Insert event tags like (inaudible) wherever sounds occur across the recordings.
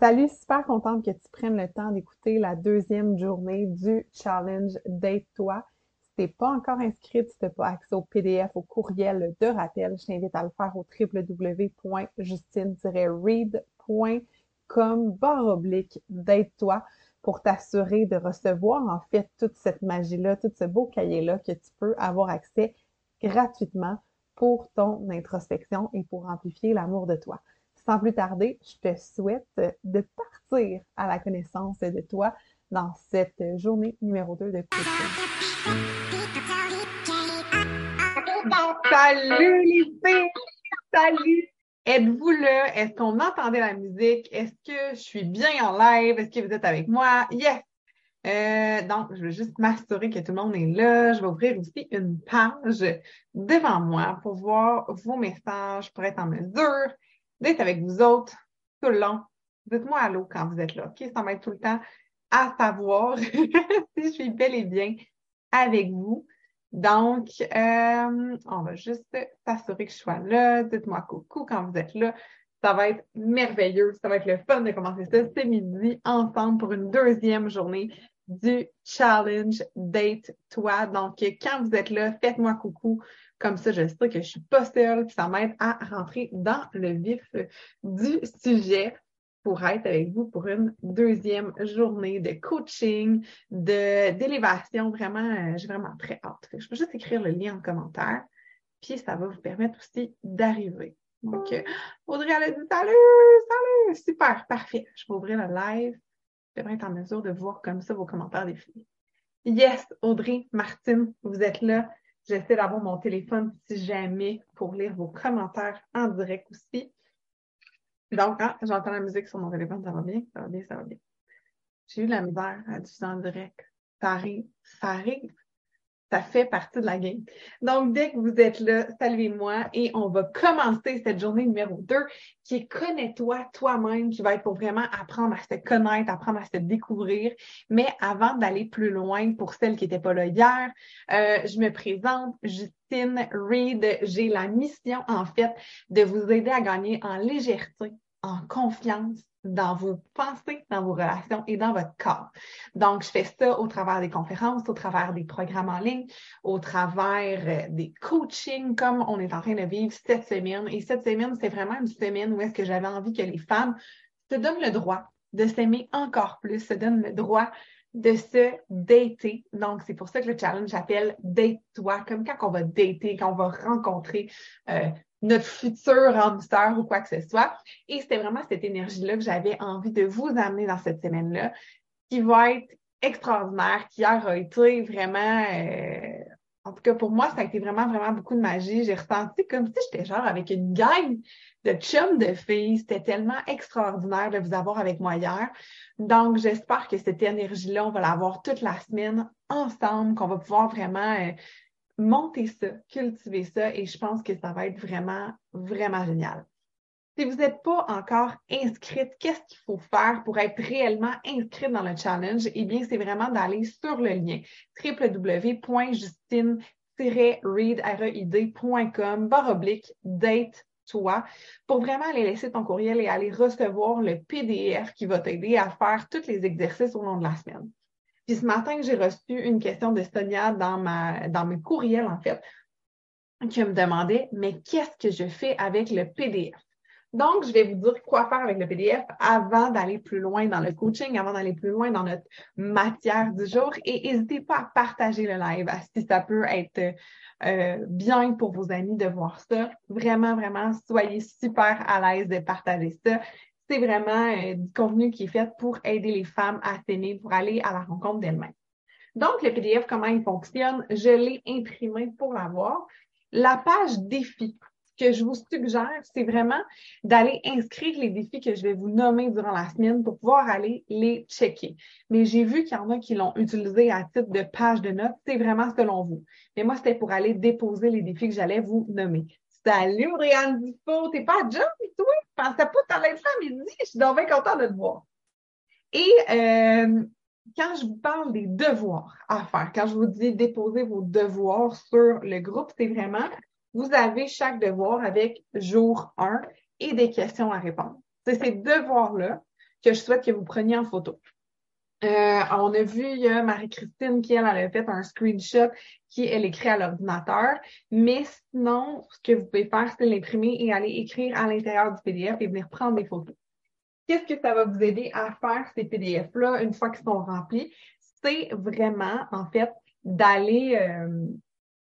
Salut, super contente que tu prennes le temps d'écouter la deuxième journée du challenge Date-toi. Si t'es pas encore inscrite, si t'as pas accès au PDF, au courriel de rappel, je t'invite à le faire au www.justine-read.com barre oblique Date-toi pour t'assurer de recevoir en fait toute cette magie-là, tout ce beau cahier-là que tu peux avoir accès gratuitement pour ton introspection et pour amplifier l'amour de toi. Sans plus tarder, je te souhaite de partir à la connaissance de toi dans cette journée numéro 2 de coaching. Salut les! Salut! Êtes-vous là? Est-ce qu'on entendait la musique? Est-ce que je suis bien en live? Est-ce que vous êtes avec moi? Yes! Euh, donc, je vais juste m'assurer que tout le monde est là. Je vais ouvrir aussi une page devant moi pour voir vos messages, pour être en mesure d'être avec vous autres tout le long. Dites-moi allô quand vous êtes là, OK? Ça être tout le temps à savoir (laughs) si je suis bel et bien avec vous. Donc, euh, on va juste s'assurer que je sois là. Dites-moi coucou quand vous êtes là. Ça va être merveilleux. Ça va être le fun de commencer ça ce midi ensemble pour une deuxième journée du challenge Date Toi. Donc, quand vous êtes là, faites-moi coucou. Comme ça, je sais que je suis pas seule, puis ça m'aide à rentrer dans le vif du sujet pour être avec vous pour une deuxième journée de coaching, de d'élévation. Vraiment, euh, j'ai vraiment très hâte. Je peux juste écrire le lien en commentaire, puis ça va vous permettre aussi d'arriver. Donc, euh, Audrey, elle a dit salut, salut, super, parfait. Je vais ouvrir le live. Je devrais être en mesure de voir comme ça vos commentaires des filles. Yes, Audrey, Martine, vous êtes là. J'essaie d'avoir mon téléphone si jamais pour lire vos commentaires en direct aussi. Donc, ah, j'entends la musique sur mon téléphone, ça va bien, ça va bien, ça va bien. J'ai eu de la misère à diffuser en direct. Ça arrive, ça arrive ça fait partie de la game. Donc, dès que vous êtes là, saluez-moi et on va commencer cette journée numéro 2 qui est Connais-toi toi-même, qui va être pour vraiment apprendre à se connaître, apprendre à se découvrir. Mais avant d'aller plus loin, pour celles qui n'étaient pas là hier, euh, je me présente, Justine Reed. J'ai la mission, en fait, de vous aider à gagner en légèreté, en confiance dans vos pensées, dans vos relations et dans votre corps. Donc, je fais ça au travers des conférences, au travers des programmes en ligne, au travers euh, des coachings comme on est en train de vivre cette semaine. Et cette semaine, c'est vraiment une semaine où est-ce que j'avais envie que les femmes se donnent le droit de s'aimer encore plus, se donnent le droit de se dater. Donc, c'est pour ça que le challenge s'appelle Date-toi, comme quand on va dater, quand on va rencontrer euh, notre futur âme ou quoi que ce soit. Et c'était vraiment cette énergie-là que j'avais envie de vous amener dans cette semaine-là, qui va être extraordinaire, qui a été vraiment, euh, en tout cas pour moi, ça a été vraiment, vraiment beaucoup de magie. J'ai ressenti comme si j'étais genre avec une gang de chums de filles. C'était tellement extraordinaire de vous avoir avec moi hier. Donc, j'espère que cette énergie-là, on va l'avoir toute la semaine ensemble, qu'on va pouvoir vraiment euh, montez ça, cultivez ça et je pense que ça va être vraiment, vraiment génial. Si vous n'êtes pas encore inscrite, qu'est-ce qu'il faut faire pour être réellement inscrite dans le challenge? Eh bien, c'est vraiment d'aller sur le lien www.justine-read.com oblique date toi pour vraiment aller laisser ton courriel et aller recevoir le PDF qui va t'aider à faire tous les exercices au long de la semaine. Puis ce matin, j'ai reçu une question de Sonia dans, ma, dans mes courriels, en fait, qui me demandait, mais qu'est-ce que je fais avec le PDF? Donc, je vais vous dire quoi faire avec le PDF avant d'aller plus loin dans le coaching, avant d'aller plus loin dans notre matière du jour. Et n'hésitez pas à partager le live si ça peut être euh, bien pour vos amis de voir ça. Vraiment, vraiment, soyez super à l'aise de partager ça c'est vraiment euh, du contenu qui est fait pour aider les femmes à s'aimer, pour aller à la rencontre d'elles-mêmes. Donc, le PDF, comment il fonctionne? Je l'ai imprimé pour l'avoir. La page défi que je vous suggère, c'est vraiment d'aller inscrire les défis que je vais vous nommer durant la semaine pour pouvoir aller les checker. Mais j'ai vu qu'il y en a qui l'ont utilisé à titre de page de notes. C'est vraiment selon vous. Mais moi, c'était pour aller déposer les défis que j'allais vous nommer. Salut, Brianne Dufault. T'es pas à job, toi? Je pensais pas que t'allais être à midi. Je suis donc bien contente de te voir. Et euh, quand je vous parle des devoirs à faire, quand je vous dis déposer vos devoirs sur le groupe, c'est vraiment, vous avez chaque devoir avec jour 1 et des questions à répondre. C'est ces devoirs-là que je souhaite que vous preniez en photo. Euh, on a vu, Marie-Christine qui, elle, elle a fait un screenshot qui, elle écrit à l'ordinateur. Mais sinon, ce que vous pouvez faire, c'est l'imprimer et aller écrire à l'intérieur du PDF et venir prendre des photos. Qu'est-ce que ça va vous aider à faire ces PDF-là une fois qu'ils sont remplis? C'est vraiment, en fait, d'aller euh,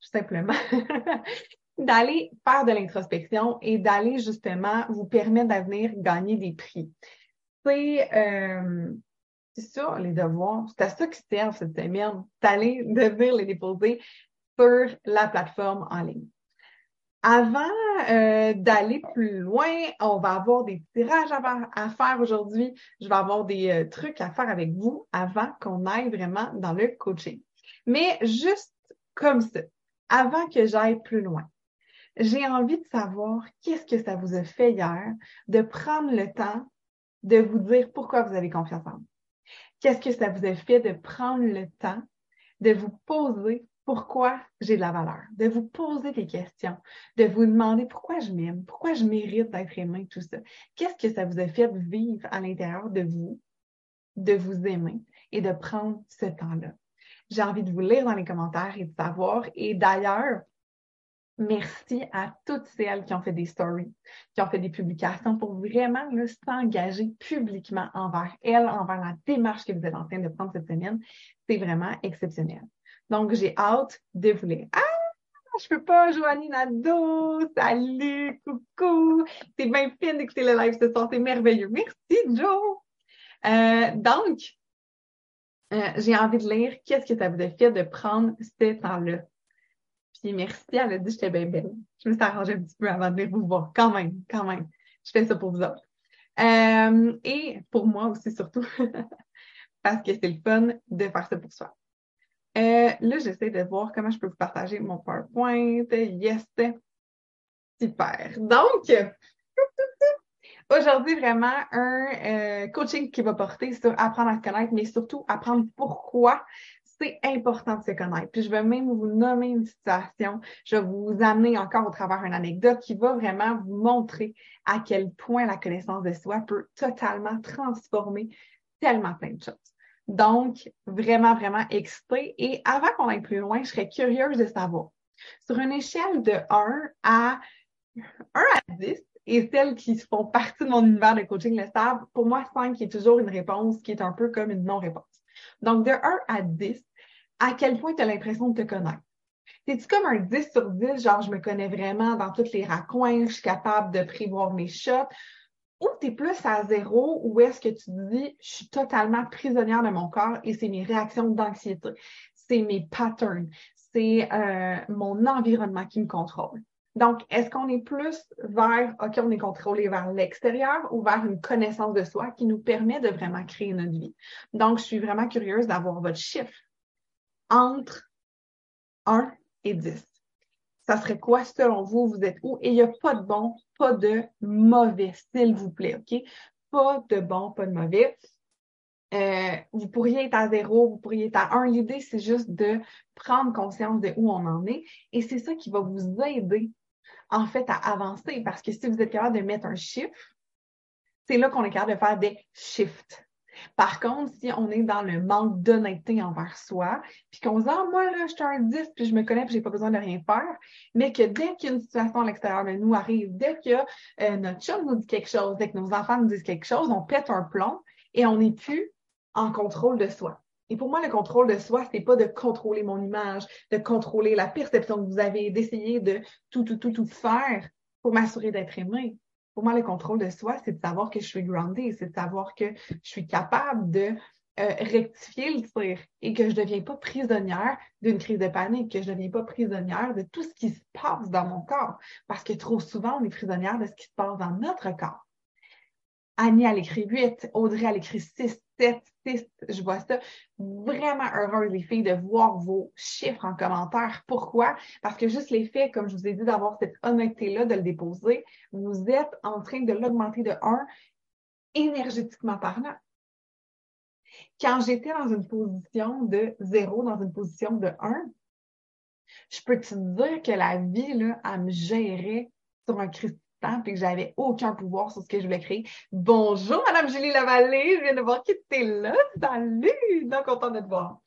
tout simplement (laughs) d'aller faire de l'introspection et d'aller justement vous permettre d'avenir gagner des prix. C'est euh, c'est ça, les devoirs. C'est à ça qui sert cette semaine, d'aller devenir les déposer sur la plateforme en ligne. Avant euh, d'aller plus loin, on va avoir des tirages à, faire aujourd'hui. Je vais avoir des euh, trucs à faire avec vous avant qu'on aille vraiment dans le coaching. Mais juste comme ça, avant que j'aille plus loin, j'ai envie de savoir qu'est-ce que ça vous a fait hier de prendre le temps de vous dire pourquoi vous avez confiance en vous. Qu'est-ce que ça vous a fait de prendre le temps de vous poser pourquoi j'ai de la valeur, de vous poser des questions, de vous demander pourquoi je m'aime, pourquoi je mérite d'être aimé, tout ça? Qu'est-ce que ça vous a fait vivre à l'intérieur de vous, de vous aimer et de prendre ce temps-là? J'ai envie de vous lire dans les commentaires et de savoir. Et d'ailleurs, Merci à toutes celles qui ont fait des stories, qui ont fait des publications pour vraiment s'engager publiquement envers elles, envers la démarche que vous êtes en train de prendre cette semaine. C'est vraiment exceptionnel. Donc, j'ai hâte de vous lire. Ah! Je peux pas, Joanie Nadeau! Salut! Coucou! C'est bien fine d'écouter le live ce soir, c'est merveilleux. Merci, Joe! Euh, donc, euh, j'ai envie de lire qu'est-ce que ça vous a fait de prendre ce temps-là merci, elle a dit j'étais bien belle. Je me suis arrangée un petit peu avant de venir vous voir. Quand même, quand même. Je fais ça pour vous autres. Euh, et pour moi aussi, surtout, (laughs) parce que c'est le fun de faire ça pour soi. Euh, là, j'essaie de voir comment je peux vous partager mon PowerPoint. Yes! Super. Donc, (laughs) aujourd'hui, vraiment un euh, coaching qui va porter sur apprendre à se connaître, mais surtout apprendre pourquoi c'est important de se connaître. Puis je vais même vous nommer une situation. Je vais vous amener encore au travers une anecdote qui va vraiment vous montrer à quel point la connaissance de soi peut totalement transformer tellement plein de choses. Donc, vraiment, vraiment excité. Et avant qu'on aille plus loin, je serais curieuse de savoir, sur une échelle de 1 à 1 à 10, et celles qui font partie de mon univers de coaching le savent, pour moi, 5 est toujours une réponse qui est un peu comme une non-réponse. Donc, de 1 à 10, à quel point tu as l'impression de te connaître? C'est-tu comme un 10 sur 10, genre je me connais vraiment dans tous les raccoins, je suis capable de prévoir mes shots, ou tu es plus à zéro, ou est-ce que tu dis je suis totalement prisonnière de mon corps et c'est mes réactions d'anxiété, c'est mes patterns, c'est euh, mon environnement qui me contrôle? Donc, est-ce qu'on est plus vers, OK, on est contrôlé vers l'extérieur ou vers une connaissance de soi qui nous permet de vraiment créer notre vie? Donc, je suis vraiment curieuse d'avoir votre chiffre entre 1 et 10. Ça serait quoi selon vous? Vous êtes où? Et il n'y a pas de bon, pas de mauvais, s'il vous plaît, OK? Pas de bon, pas de mauvais. Euh, vous pourriez être à zéro, vous pourriez être à un. L'idée, c'est juste de prendre conscience de où on en est. Et c'est ça qui va vous aider, en fait, à avancer. Parce que si vous êtes capable de mettre un chiffre, c'est là qu'on est capable de faire des shifts. Par contre, si on est dans le manque d'honnêteté envers soi, puis qu'on se dit, ah, moi, là, je suis un 10, puis je me connais, puis j'ai pas besoin de rien faire, mais que dès qu'une situation à l'extérieur de nous arrive, dès que euh, notre chum nous dit quelque chose, dès que nos enfants nous disent quelque chose, on pète un plomb et on n'est plus en contrôle de soi. Et pour moi, le contrôle de soi, c'est pas de contrôler mon image, de contrôler la perception que vous avez, d'essayer de tout, tout, tout, tout faire pour m'assurer d'être aimé. Pour moi, le contrôle de soi, c'est de savoir que je suis grounded, c'est de savoir que je suis capable de euh, rectifier le tir et que je ne deviens pas prisonnière d'une crise de panique, que je ne deviens pas prisonnière de tout ce qui se passe dans mon corps. Parce que trop souvent, on est prisonnière de ce qui se passe dans notre corps. Annie, elle écrit 8, Audrey, elle écrit 6, 7, 6. Je vois ça. Vraiment heureuse, les filles, de voir vos chiffres en commentaire. Pourquoi? Parce que juste l'effet, comme je vous ai dit, d'avoir cette honnêteté-là, de le déposer, vous êtes en train de l'augmenter de 1 énergétiquement parlant. Quand j'étais dans une position de 0, dans une position de 1, je peux te dire que la vie, là, elle me gérait sur un temps et que j'avais aucun pouvoir sur ce que je voulais créer. Bonjour, Madame Julie Lavallée, je viens de voir qui était là. Salut! Donc, content de te voir.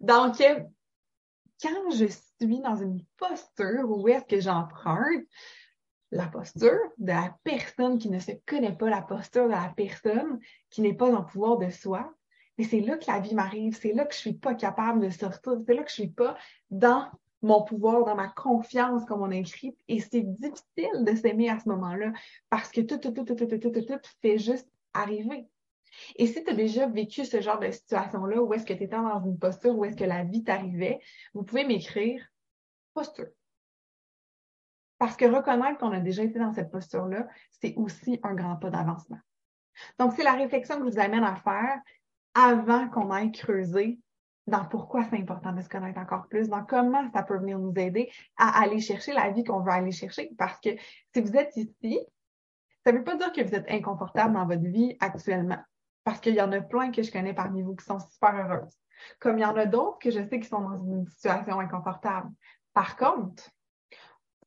Donc, euh, quand je suis dans une posture où est-ce que j'emprunte la posture de la personne qui ne se connaît pas, la posture de la personne qui n'est pas en pouvoir de soi, et c'est là que la vie m'arrive, c'est là que je suis pas capable de sortir, c'est là que je suis pas dans mon pouvoir, dans ma confiance, comme on a écrit. Et c'est difficile de s'aimer à ce moment-là parce que tout, tout, tout, tout, tout, tout, tout, tout fait juste arriver. Et si tu as déjà vécu ce genre de situation-là, où est-ce que tu étais dans une posture, où est-ce que la vie t'arrivait, vous pouvez m'écrire posture. Parce que reconnaître qu'on a déjà été dans cette posture-là, c'est aussi un grand pas d'avancement. Donc, c'est la réflexion que je vous amène à faire avant qu'on aille creuser dans pourquoi c'est important de se connaître encore plus, dans comment ça peut venir nous aider à aller chercher la vie qu'on veut aller chercher. Parce que si vous êtes ici, ça ne veut pas dire que vous êtes inconfortable dans votre vie actuellement. Parce qu'il y en a plein que je connais parmi vous qui sont super heureuses. Comme il y en a d'autres que je sais qui sont dans une situation inconfortable. Par contre,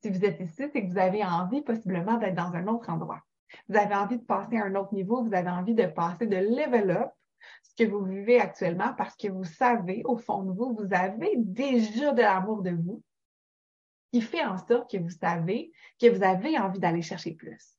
si vous êtes ici, c'est que vous avez envie possiblement d'être dans un autre endroit. Vous avez envie de passer à un autre niveau, vous avez envie de passer de level up que vous vivez actuellement parce que vous savez, au fond de vous, vous avez déjà de l'amour de vous qui fait en sorte que vous savez que vous avez envie d'aller chercher plus.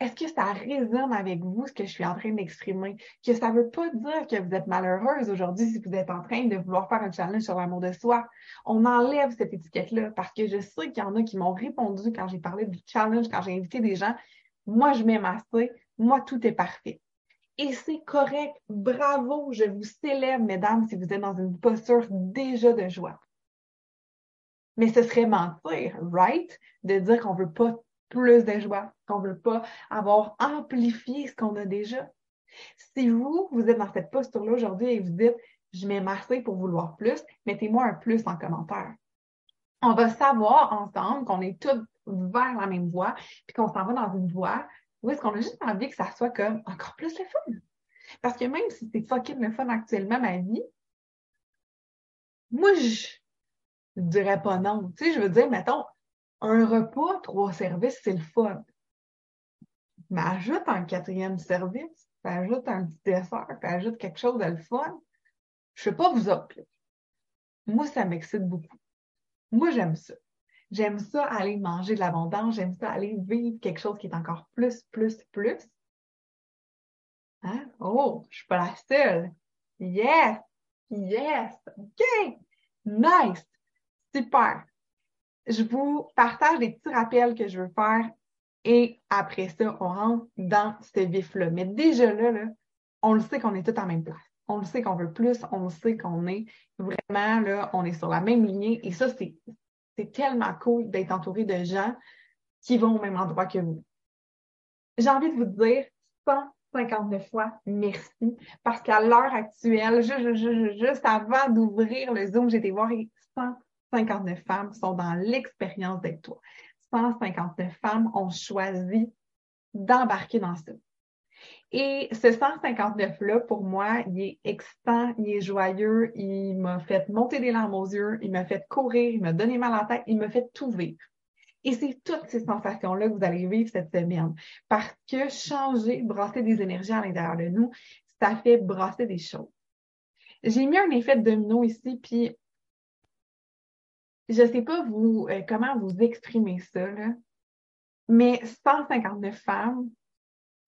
Est-ce que ça résonne avec vous, ce que je suis en train d'exprimer? Que ça ne veut pas dire que vous êtes malheureuse aujourd'hui si vous êtes en train de vouloir faire un challenge sur l'amour de soi. On enlève cette étiquette-là parce que je sais qu'il y en a qui m'ont répondu quand j'ai parlé du challenge, quand j'ai invité des gens. Moi, je m'aime assez. Moi, tout est parfait. Et c'est correct. Bravo. Je vous célèbre, mesdames, si vous êtes dans une posture déjà de joie. Mais ce serait mentir, right? De dire qu'on veut pas plus de joie, qu'on veut pas avoir amplifié ce qu'on a déjà. Si vous, vous êtes dans cette posture-là aujourd'hui et vous dites, je assez pour vouloir plus, mettez-moi un plus en commentaire. On va savoir ensemble qu'on est tous vers la même voie, puis qu'on s'en va dans une voie où est-ce qu'on a juste envie que ça soit comme encore plus le fun? Parce que même si c'est fucking le fun actuellement, ma vie, moi, je, je dirais pas non. Tu sais, je veux dire, mettons, un repas, trois services, c'est le fun. Mais ajoute un quatrième service, ajoute un petit dessert, ajoute quelque chose de le fun. Je sais pas vous autres. Moi, ça m'excite beaucoup. Moi, j'aime ça. J'aime ça aller manger de l'abondance, j'aime ça aller vivre quelque chose qui est encore plus, plus, plus. Hein? Oh, je suis pas la seule. Yes! Yes! OK! Nice! Super! Je vous partage des petits rappels que je veux faire et après ça, on rentre dans ce vif-là. Mais déjà là, là, on le sait qu'on est tous en même place. On le sait qu'on veut plus, on le sait qu'on est vraiment là, on est sur la même lignée et ça, c'est c'est tellement cool d'être entouré de gens qui vont au même endroit que vous. J'ai envie de vous dire 159 fois merci parce qu'à l'heure actuelle, juste, avant d'ouvrir le Zoom, j'ai été voir 159 femmes sont dans l'expérience d'être toi. 159 femmes ont choisi d'embarquer dans ça. Et ce 159-là, pour moi, il est excitant, il est joyeux, il m'a fait monter des larmes aux yeux, il m'a fait courir, il m'a donné mal à la tête, il m'a fait tout vivre. Et c'est toutes ces sensations-là que vous allez vivre cette semaine. Parce que changer, brasser des énergies à l'intérieur de nous, ça fait brasser des choses. J'ai mis un effet de domino ici, puis je ne sais pas vous euh, comment vous exprimer ça, là, mais 159 femmes,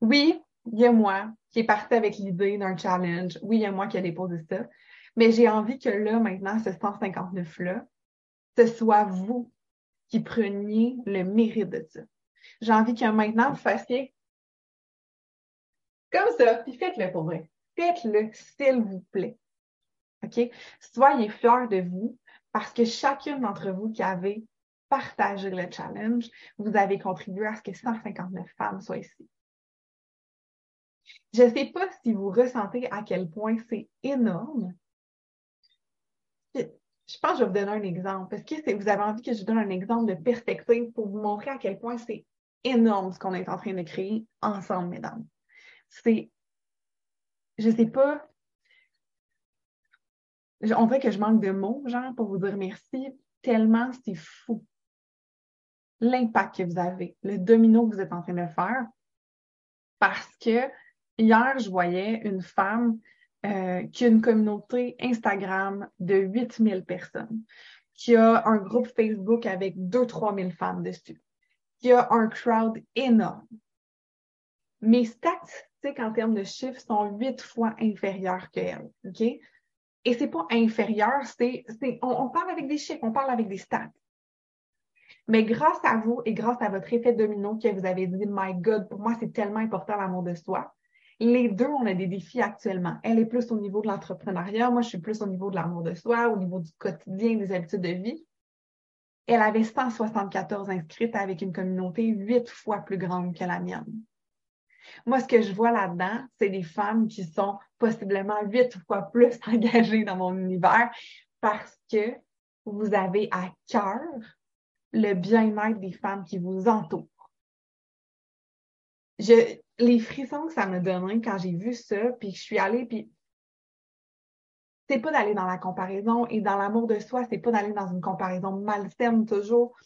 oui, il y a moi qui est parti avec l'idée d'un challenge. Oui, il y a moi qui a déposé ça. Mais j'ai envie que là, maintenant, ce 159-là, ce soit vous qui preniez le mérite de ça. J'ai envie que maintenant, vous fassiez comme ça, puis faites-le pour vrai. Faites-le, s'il vous plaît. OK? Soyez fiers de vous parce que chacune d'entre vous qui avez partagé le challenge, vous avez contribué à ce que 159 femmes soient ici. Je ne sais pas si vous ressentez à quel point c'est énorme. Je pense que je vais vous donner un exemple. Est-ce que vous avez envie que je vous donne un exemple de perspective pour vous montrer à quel point c'est énorme ce qu'on est en train de créer ensemble, mesdames? C'est, je ne sais pas, on dirait que je manque de mots, genre, pour vous dire merci, tellement c'est fou. l'impact que vous avez, le domino que vous êtes en train de faire. Parce que hier, je voyais une femme euh, qui a une communauté Instagram de 8000 personnes, qui a un groupe Facebook avec 2-3 000 femmes dessus, qui a un crowd énorme. Mes statistiques en termes de chiffres sont huit fois inférieures qu'elle, OK? Et c'est pas inférieur, c'est, on, on parle avec des chiffres, on parle avec des stats. Mais grâce à vous et grâce à votre effet domino que vous avez dit, My God, pour moi, c'est tellement important l'amour de soi. Les deux, on a des défis actuellement. Elle est plus au niveau de l'entrepreneuriat, moi, je suis plus au niveau de l'amour de soi, au niveau du quotidien, des habitudes de vie. Elle avait 174 inscrites avec une communauté huit fois plus grande que la mienne. Moi, ce que je vois là-dedans, c'est des femmes qui sont possiblement huit fois plus (laughs) engagées dans mon univers parce que vous avez à cœur le bien-être des femmes qui vous entourent. Je, les frissons que ça me donnait quand j'ai vu ça, puis je suis allée, puis c'est pas d'aller dans la comparaison et dans l'amour de soi, c'est pas d'aller dans une comparaison malsaine toujours,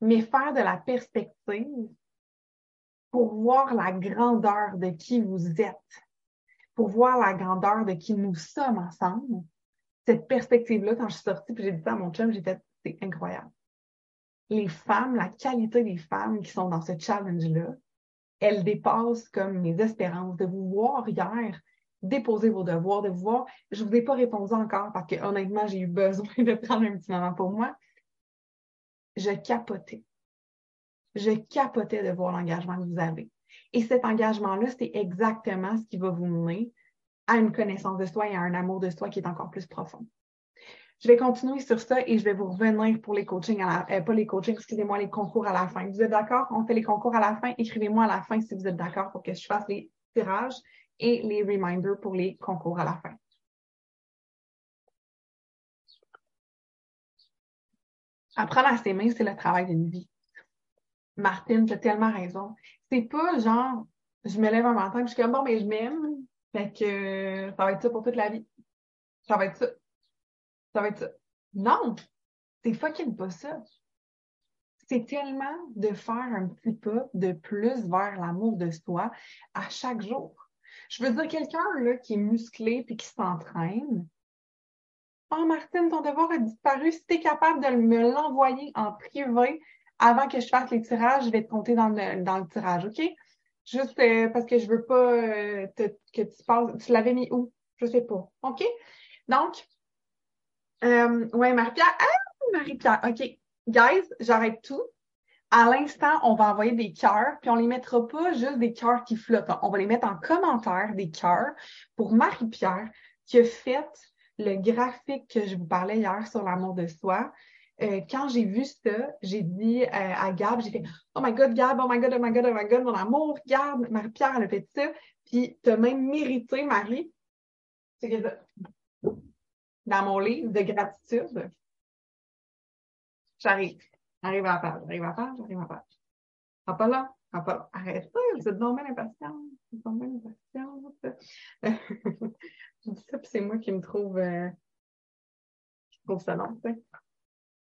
mais faire de la perspective pour voir la grandeur de qui vous êtes, pour voir la grandeur de qui nous sommes ensemble. Cette perspective-là, quand je suis sortie, puis j'ai dit ça à mon chum, j'ai fait, c'est incroyable. Les femmes, la qualité des femmes qui sont dans ce challenge-là, elle dépasse comme mes espérances de vous voir hier déposer vos devoirs, de vous voir. Je ne vous ai pas répondu encore parce que honnêtement, j'ai eu besoin de prendre un petit moment pour moi. Je capotais. Je capotais de voir l'engagement que vous avez. Et cet engagement-là, c'est exactement ce qui va vous mener à une connaissance de soi et à un amour de soi qui est encore plus profond. Je vais continuer sur ça et je vais vous revenir pour les coachings, à la, euh, pas les coachings, excusez-moi, les concours à la fin. Vous êtes d'accord? On fait les concours à la fin. Écrivez-moi à la fin si vous êtes d'accord pour que je fasse les tirages et les reminders pour les concours à la fin. Apprendre à s'aimer, c'est le travail d'une vie. Martine, tu as tellement raison. C'est pas genre, je me lève un matin et je suis comme, bon, mais je m'aime, fait que ça va être ça pour toute la vie. Ça va être ça ça va être ça. Non, c'est fucking pas ça. C'est tellement de faire un petit pas de plus vers l'amour de soi à chaque jour. Je veux dire, quelqu'un qui est musclé puis qui s'entraîne. Oh, Martine, ton devoir a disparu. Si tu es capable de me l'envoyer en privé avant que je fasse les tirages, je vais te compter dans le, dans le tirage, OK? Juste euh, parce que je veux pas euh, que tu passes. Tu l'avais mis où? Je sais pas. OK? Donc, euh, oui, Marie-Pierre. Ah, Marie-Pierre. OK. Guys, j'arrête tout. À l'instant, on va envoyer des cœurs, puis on les mettra pas juste des cœurs qui flottent. On va les mettre en commentaire, des cœurs, pour Marie-Pierre, qui a fait le graphique que je vous parlais hier sur l'amour de soi. Euh, quand j'ai vu ça, j'ai dit euh, à Gab, j'ai fait Oh my God, Gab, oh my God, oh my God, oh my God, mon amour, Gab, Marie-Pierre, elle a fait ça. Puis tu as même mérité, Marie. C'est que dans mon livre de gratitude. J'arrive. J'arrive à la page, j'arrive à la page, j'arrive à la page. Ah, pas là, ah, pas là. Arrête ça, vous êtes donc bien impatient. Vous êtes. Je dis (laughs) ça, puis c'est moi qui me trouve, euh, qui trouve ça tu sais.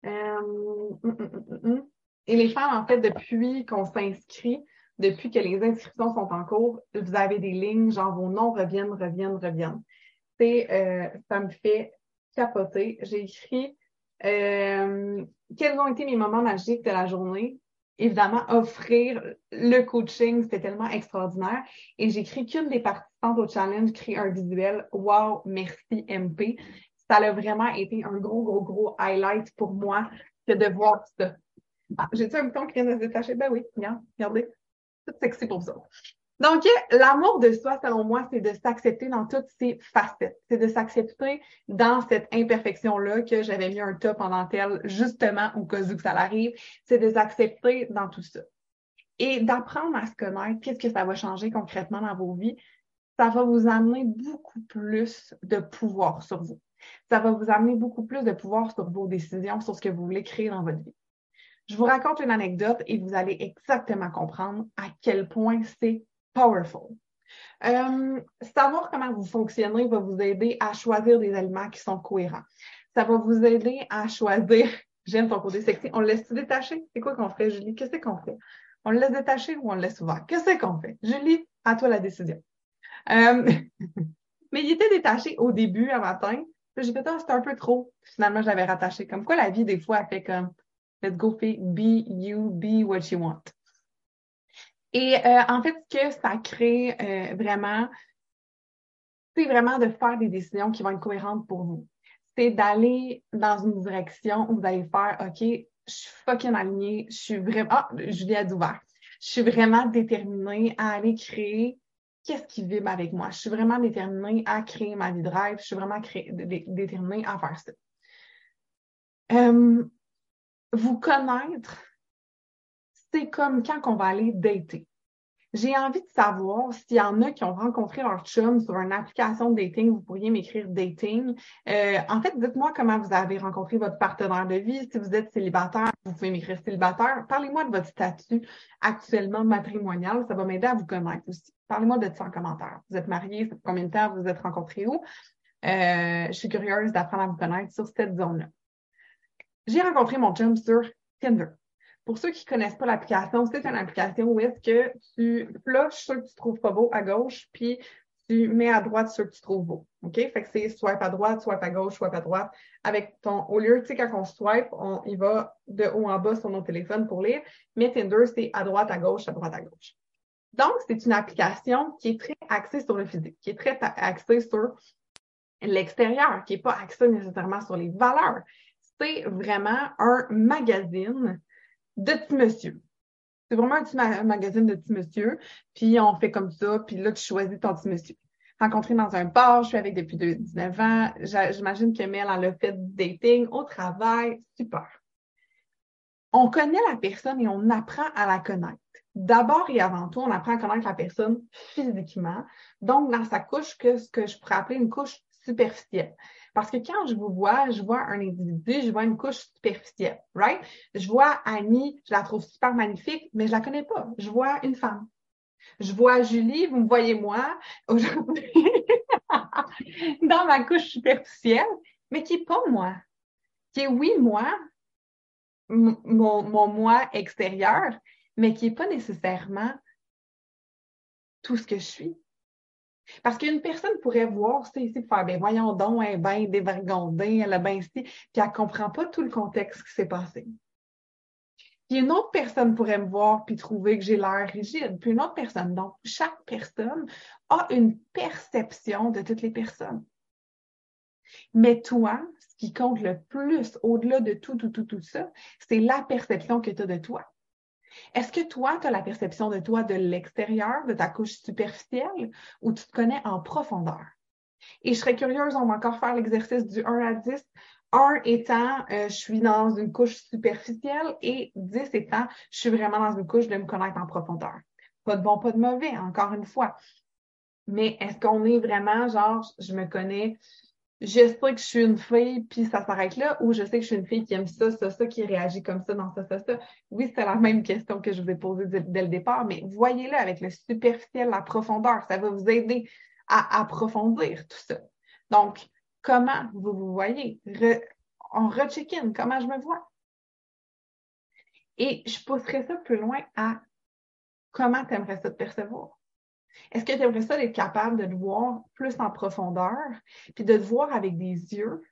Euh, hum, hum, hum, Et les femmes, en fait, depuis qu'on s'inscrit, depuis que les inscriptions sont en cours, vous avez des lignes, genre vos noms reviennent, reviennent, reviennent. C'est, euh, ça me fait capoté. J'ai écrit euh, quels ont été mes moments magiques de la journée? Évidemment, offrir le coaching, c'était tellement extraordinaire. Et j'ai écrit qu'une des participantes au challenge crée un visuel. Wow, merci MP. Ça a vraiment été un gros, gros, gros highlight pour moi que de voir ça. Ah, J'ai-tu un bouton qui vient de se détacher? Ben oui, regarde, regardez. Tout sexy pour ça. Donc, l'amour de soi, selon moi, c'est de s'accepter dans toutes ses facettes. C'est de s'accepter dans cette imperfection-là que j'avais mis un top en dentelle, justement, au cas où ça arrive. C'est de s'accepter dans tout ça. Et d'apprendre à se connaître, qu'est-ce que ça va changer concrètement dans vos vies? Ça va vous amener beaucoup plus de pouvoir sur vous. Ça va vous amener beaucoup plus de pouvoir sur vos décisions, sur ce que vous voulez créer dans votre vie. Je vous raconte une anecdote et vous allez exactement comprendre à quel point c'est powerful. Euh, savoir comment vous fonctionnez va vous aider à choisir des aliments qui sont cohérents. Ça va vous aider à choisir (laughs) J'aime ton côté sexy. On le laisse détacher? C'est quoi qu'on fait, Julie? Qu'est-ce qu'on fait? On le laisse détacher ou on le laisse ouvert? Qu'est-ce qu'on fait? Julie, à toi la décision. Euh, (laughs) mais il était détaché au début, un matin. J'ai fait, ah, c'était un peu trop. Finalement, je l'avais rattaché. Comme quoi, la vie, des fois, elle fait comme, let's go, be you, be what you want. Et euh, en fait, ce que ça crée euh, vraiment, c'est vraiment de faire des décisions qui vont être cohérentes pour vous. C'est d'aller dans une direction où vous allez faire, OK, je suis fucking alignée, je suis vraiment, ah, Julie a d'ouvert. Je suis vraiment déterminée à aller créer qu'est-ce qui vibre avec moi. Je suis vraiment déterminée à créer ma vie de rêve. Je suis vraiment déterminée à faire ça. Euh, vous connaître, c'est comme quand on va aller dater. J'ai envie de savoir s'il y en a qui ont rencontré leur chum sur une application de dating, vous pourriez m'écrire dating. Euh, en fait, dites-moi comment vous avez rencontré votre partenaire de vie. Si vous êtes célibataire, vous pouvez m'écrire célibataire. Parlez-moi de votre statut actuellement matrimonial. Ça va m'aider à vous connaître aussi. Parlez-moi de ça en commentaire. Vous êtes marié, combien de temps vous vous êtes rencontrés où? Euh, je suis curieuse d'apprendre à vous connaître sur cette zone-là. J'ai rencontré mon chum sur Tinder. Pour ceux qui connaissent pas l'application, c'est une application où est-ce que tu flushes ceux que tu trouves pas beau à gauche, puis tu mets à droite ceux que tu trouves beaux. OK? Fait que c'est swipe à droite, swipe à gauche, swipe à droite. Avec ton, au lieu, tu sais, quand on swipe, on, va de haut en bas sur nos téléphones pour lire. Mais Tinder, c'est à droite, à gauche, à droite, à gauche. Donc, c'est une application qui est très axée sur le physique, qui est très axée sur l'extérieur, qui n'est pas axée nécessairement sur les valeurs. C'est vraiment un magazine de petit monsieur. C'est vraiment un petit magazine de petit monsieur. Puis on fait comme ça, puis là, tu choisis ton petit monsieur. Rencontré dans un bar, je suis avec depuis 19 ans. J'imagine que Mel, elle a fait dating au travail. Super. On connaît la personne et on apprend à la connaître. D'abord et avant tout, on apprend à connaître la personne physiquement. Donc, dans sa couche, que ce que je pourrais appeler une couche superficielle. Parce que quand je vous vois, je vois un individu, je vois une couche superficielle, right? Je vois Annie, je la trouve super magnifique, mais je la connais pas. Je vois une femme. Je vois Julie, vous me voyez moi (laughs) aujourd'hui dans ma couche superficielle, mais qui est pas moi. Qui est oui moi, mon, mon moi extérieur, mais qui est pas nécessairement tout ce que je suis. Parce qu'une personne pourrait voir ça ici faire, ben voyons donc, elle est bien dévergondée, elle a bien ici, puis elle ne comprend pas tout le contexte qui s'est passé. Puis une autre personne pourrait me voir puis trouver que j'ai l'air rigide, puis une autre personne. Donc, chaque personne a une perception de toutes les personnes. Mais toi, ce qui compte le plus au-delà de tout, tout, tout, tout ça, c'est la perception que tu as de toi. Est-ce que toi, tu as la perception de toi de l'extérieur, de ta couche superficielle, ou tu te connais en profondeur? Et je serais curieuse, on va encore faire l'exercice du 1 à 10. 1 étant, euh, je suis dans une couche superficielle et 10 étant, je suis vraiment dans une couche de me connaître en profondeur. Pas de bon, pas de mauvais, encore une fois. Mais est-ce qu'on est vraiment genre, je me connais je sais que je suis une fille, puis ça s'arrête là, ou je sais que je suis une fille qui aime ça, ça, ça, qui réagit comme ça, dans ça, ça, ça. Oui, c'est la même question que je vous ai posée dès, le départ, mais voyez-le avec le superficiel, la profondeur. Ça va vous aider à approfondir tout ça. Donc, comment vous vous voyez? on recheck-in, comment je me vois? Et je pousserai ça plus loin à comment tu aimerais ça te percevoir. Est-ce que tu aimerais ça d'être capable de te voir plus en profondeur, puis de te voir avec des yeux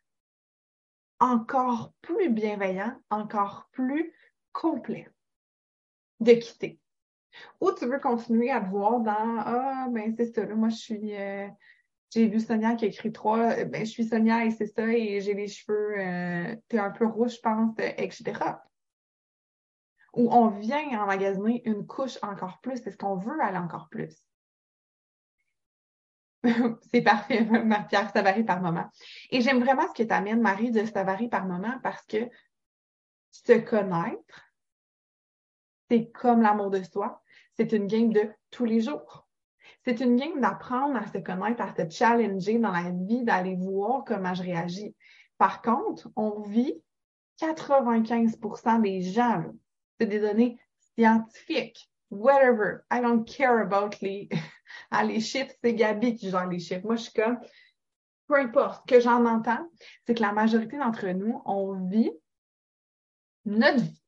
encore plus bienveillants, encore plus complets, de quitter? Ou tu veux continuer à te voir dans Ah, ben c'est ça, moi je suis. Euh, j'ai vu Sonia qui a écrit trois, euh, ben je suis Sonia et c'est ça, et j'ai les cheveux, euh, t'es un peu rouge, je pense, etc. Ou on vient emmagasiner une couche encore plus, est-ce qu'on veut aller encore plus? (laughs) C'est parfait, (laughs) Pierre, ça varie par moment. Et j'aime vraiment ce que tu amènes, Marie, de ça varie par moment parce que se connaître, c'est comme l'amour de soi. C'est une game de tous les jours. C'est une game d'apprendre à se connaître, à se challenger dans la vie, d'aller voir comment je réagis. Par contre, on vit 95% des gens, c'est des données scientifiques whatever. I don't care about les, ah, les chiffres. C'est Gabi qui gère les chiffres. Moi, je suis comme, peu importe. Ce que j'en entends, c'est que la majorité d'entre nous, on vit notre vie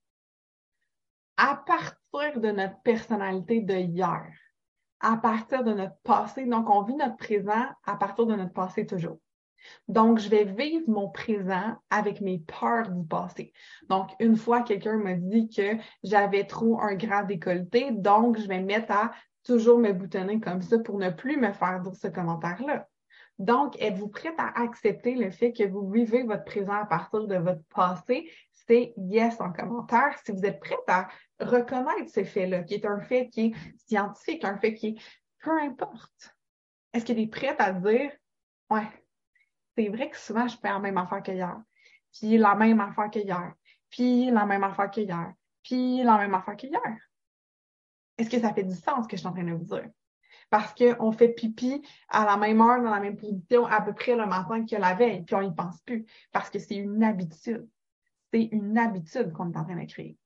à partir de notre personnalité de hier, à partir de notre passé. Donc, on vit notre présent à partir de notre passé toujours. Donc, je vais vivre mon présent avec mes peurs du passé. Donc, une fois, quelqu'un m'a dit que j'avais trop un grand décolleté, donc je vais me mettre à toujours me boutonner comme ça pour ne plus me faire dire ce commentaire-là. Donc, êtes-vous prête à accepter le fait que vous vivez votre présent à partir de votre passé? C'est yes en commentaire. Si vous êtes prête à reconnaître ce fait-là, qui est un fait qui est scientifique, un fait qui est peu importe. Est-ce que tu es prête à dire, ouais, c'est vrai que souvent je fais la même affaire qu'hier, puis la même affaire qu'hier, puis la même affaire qu'hier, puis la même affaire qu'hier. Est-ce que ça fait du sens ce que je suis en train de vous dire? Parce qu'on fait pipi à la même heure, dans la même position, à peu près le matin que la veille, puis on n'y pense plus. Parce que c'est une habitude. C'est une habitude qu'on est en train de créer.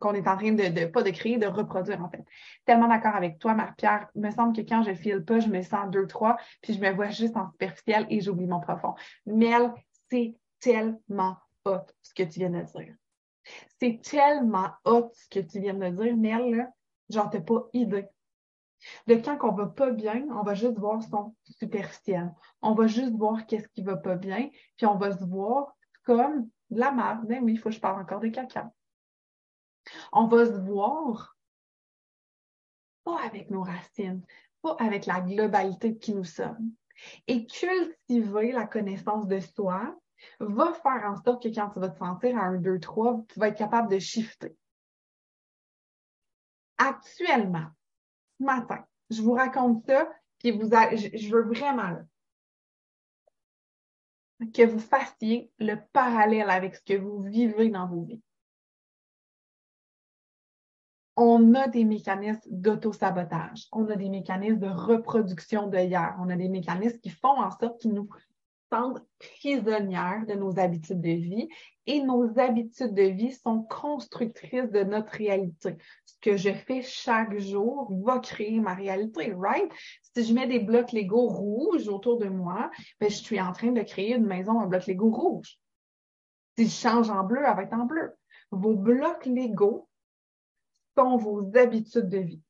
Qu'on est en train de, pas de créer, de reproduire, en fait. Tellement d'accord avec toi, Marc-Pierre. Il me semble que quand je file pas, je me sens deux, trois, puis je me vois juste en superficiel et j'oublie mon profond. Mel, c'est tellement hot ce que tu viens de dire. C'est tellement hot ce que tu viens de dire, Mel, là. Genre, t'as pas idée. De quand on va pas bien, on va juste voir son superficiel. On va juste voir qu'est-ce qui va pas bien, puis on va se voir comme de la merde. Mais ben oui, il faut que je parle encore de caca. On va se voir pas avec nos racines, pas avec la globalité de qui nous sommes. Et cultiver la connaissance de soi va faire en sorte que quand tu vas te sentir à un, deux, trois, tu vas être capable de shifter. Actuellement, ce matin, je vous raconte ça, puis vous je veux vraiment que vous fassiez le parallèle avec ce que vous vivez dans vos vies. On a des mécanismes d'auto-sabotage, on a des mécanismes de reproduction de hier, on a des mécanismes qui font en sorte qu'ils nous prisonnières de nos habitudes de vie et nos habitudes de vie sont constructrices de notre réalité. Ce que je fais chaque jour va créer ma réalité, right? Si je mets des blocs Lego rouges autour de moi, ben, je suis en train de créer une maison en bloc Lego rouge. Si je change en bleu, elle va être en bleu. Vos blocs Lego sont vos habitudes de vie.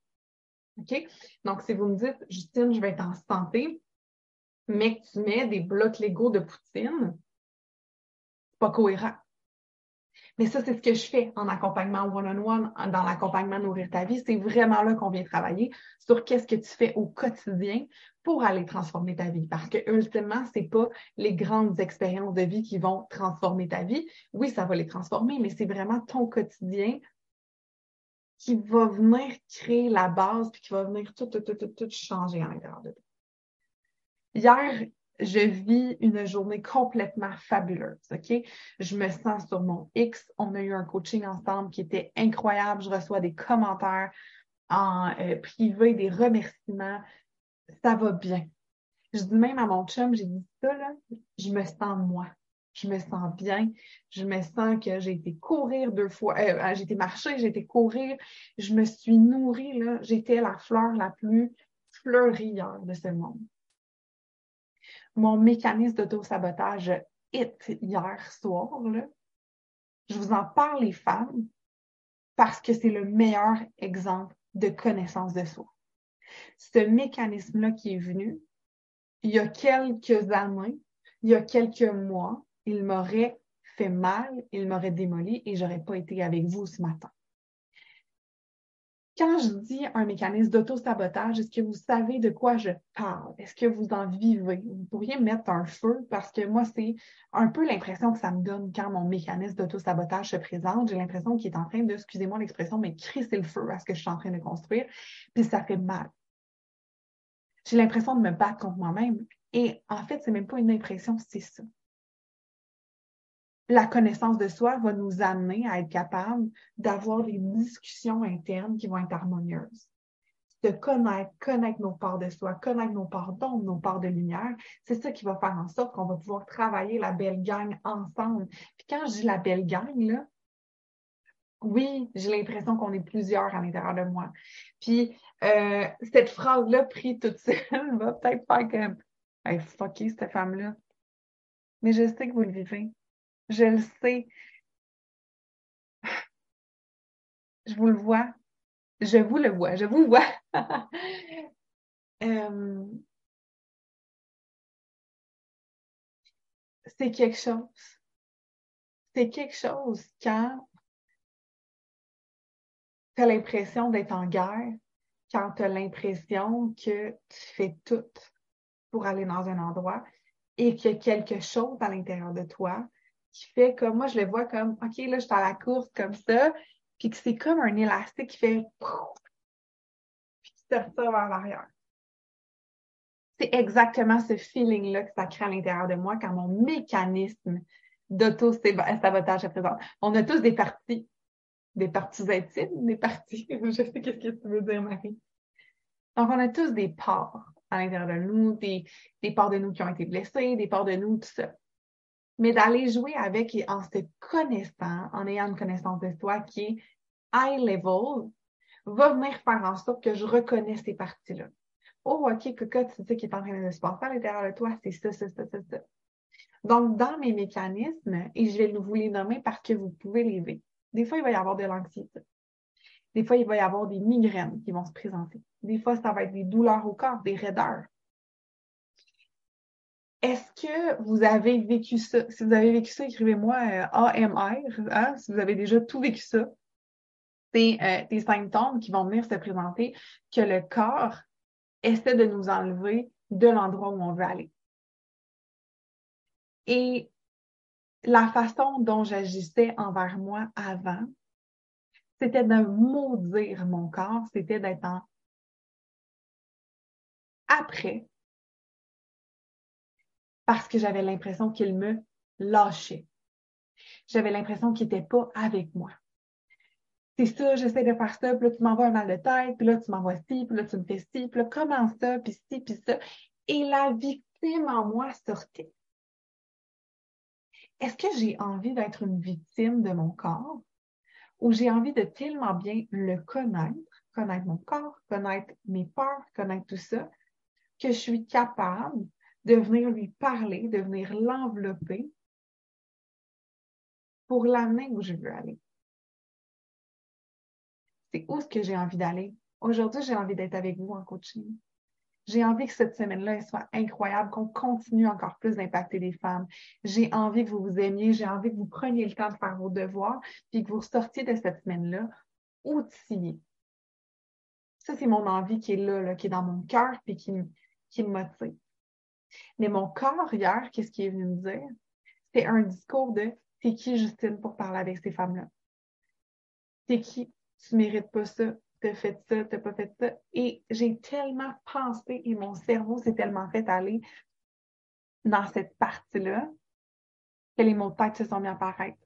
OK? Donc, si vous me dites, Justine, je vais être en santé, mais que tu mets des blocs légaux de poutine, c'est pas cohérent. Mais ça, c'est ce que je fais en accompagnement one-on-one, dans l'accompagnement Nourrir ta vie. C'est vraiment là qu'on vient travailler sur qu'est-ce que tu fais au quotidien pour aller transformer ta vie. Parce que ultimement, c'est pas les grandes expériences de vie qui vont transformer ta vie. Oui, ça va les transformer, mais c'est vraiment ton quotidien qui va venir créer la base puis qui va venir tout, tout, tout, tout, tout changer à l'intérieur de toi. Hier, je vis une journée complètement fabuleuse, OK? Je me sens sur mon X. On a eu un coaching ensemble qui était incroyable. Je reçois des commentaires en euh, privé, des remerciements. Ça va bien. Je dis même à mon chum, j'ai dit ça, là, je me sens moi. Je me sens bien. Je me sens que j'ai été courir deux fois. Euh, euh, j'ai été marcher, j'ai été courir. Je me suis nourrie, là. J'étais la fleur la plus fleurie de ce monde mon mécanisme d'auto-sabotage est hier soir. Là. Je vous en parle, les femmes, parce que c'est le meilleur exemple de connaissance de soi. Ce mécanisme-là qui est venu, il y a quelques années, il y a quelques mois, il m'aurait fait mal, il m'aurait démoli et j'aurais pas été avec vous ce matin. Quand je dis un mécanisme d'auto-sabotage, est-ce que vous savez de quoi je parle? Est-ce que vous en vivez? Vous pourriez mettre un feu parce que moi, c'est un peu l'impression que ça me donne quand mon mécanisme d'auto-sabotage se présente. J'ai l'impression qu'il est en train de, excusez-moi l'expression, mais crisser le feu à ce que je suis en train de construire, puis ça fait mal. J'ai l'impression de me battre contre moi-même. Et en fait, c'est même pas une impression, c'est ça la connaissance de soi va nous amener à être capable d'avoir des discussions internes qui vont être harmonieuses. De connaître, connaître nos parts de soi, connaître nos parts d'ombre, nos parts de lumière, c'est ça qui va faire en sorte qu'on va pouvoir travailler la belle gang ensemble. Puis quand je dis la belle gang, là, oui, j'ai l'impression qu'on est plusieurs à l'intérieur de moi. Puis euh, cette phrase-là, prise toute seule, (laughs) va peut-être faire comme hey, fucké cette femme-là. Mais je sais que vous le vivez. Je le sais. Je vous le vois. Je vous le vois. Je vous vois. (laughs) Euh, c'est quelque chose. C'est quelque chose quand tu as l'impression d'être en guerre, quand tu as l'impression que tu fais tout pour aller dans un endroit et a quelque chose à l'intérieur de toi qui fait comme moi, je le vois comme OK, là, je suis à la course comme ça, puis que c'est comme un élastique qui fait puis qui se retire vers l'arrière. C'est exactement ce feeling-là que ça crée à l'intérieur de moi quand mon mécanisme d'auto-sabotage est présent. On a tous des parties, des parties intimes, des parties, (laughs) je sais qu'est-ce que tu veux dire, Marie. Donc, on a tous des parts à l'intérieur de nous, des, des parts de nous qui ont été blessées, des parts de nous, tout ça mais d'aller jouer avec et en se connaissant, en ayant une connaissance de soi qui est high level, va venir faire en sorte que je reconnais ces parties-là. Oh, OK, Coca, tu sais qui est en train de se passer à l'intérieur de toi, c'est ça, ça, ça, ça, ça. Donc, dans mes mécanismes, et je vais vous les nommer parce que vous pouvez les vivre. Des fois, il va y avoir de l'anxiété. Des fois, il va y avoir des migraines qui vont se présenter. Des fois, ça va être des douleurs au corps, des raideurs. Est-ce que vous avez vécu ça? Si vous avez vécu ça, écrivez-moi euh, AMR, hein, si vous avez déjà tout vécu ça. C'est euh, des symptômes qui vont venir se présenter que le corps essaie de nous enlever de l'endroit où on veut aller. Et la façon dont j'agissais envers moi avant, c'était de maudire mon corps, c'était d'être en après parce que j'avais l'impression qu'il me lâchait. J'avais l'impression qu'il n'était pas avec moi. C'est ça, j'essaie de faire ça, puis là, tu m'envoies un mal de tête, puis là, tu m'envoies ci, puis là, tu me fais ci, puis là, comment ça, puis ci, puis ça. Et la victime en moi sortait. Est-ce que j'ai envie d'être une victime de mon corps? Ou j'ai envie de tellement bien le connaître, connaître mon corps, connaître mes peurs, connaître tout ça, que je suis capable de venir lui parler, de venir l'envelopper pour l'amener où je veux aller. C'est où ce que j'ai envie d'aller? Aujourd'hui, j'ai envie d'être avec vous en coaching. J'ai envie que cette semaine-là soit incroyable, qu'on continue encore plus d'impacter les femmes. J'ai envie que vous vous aimiez, j'ai envie que vous preniez le temps de faire vos devoirs, puis que vous sortiez de cette semaine-là outillés. Ça, c'est mon envie qui est là, qui est dans mon cœur, puis qui me motive. Mais mon corps, hier, qu'est-ce qu'il est venu me dire? C'est un discours de T'es qui, Justine, pour parler avec ces femmes-là? T'es qui? Tu mérites pas ça, t'as fait ça, t'as pas fait ça. Et j'ai tellement pensé et mon cerveau s'est tellement fait aller dans cette partie-là que les mots de tête se sont mis à apparaître.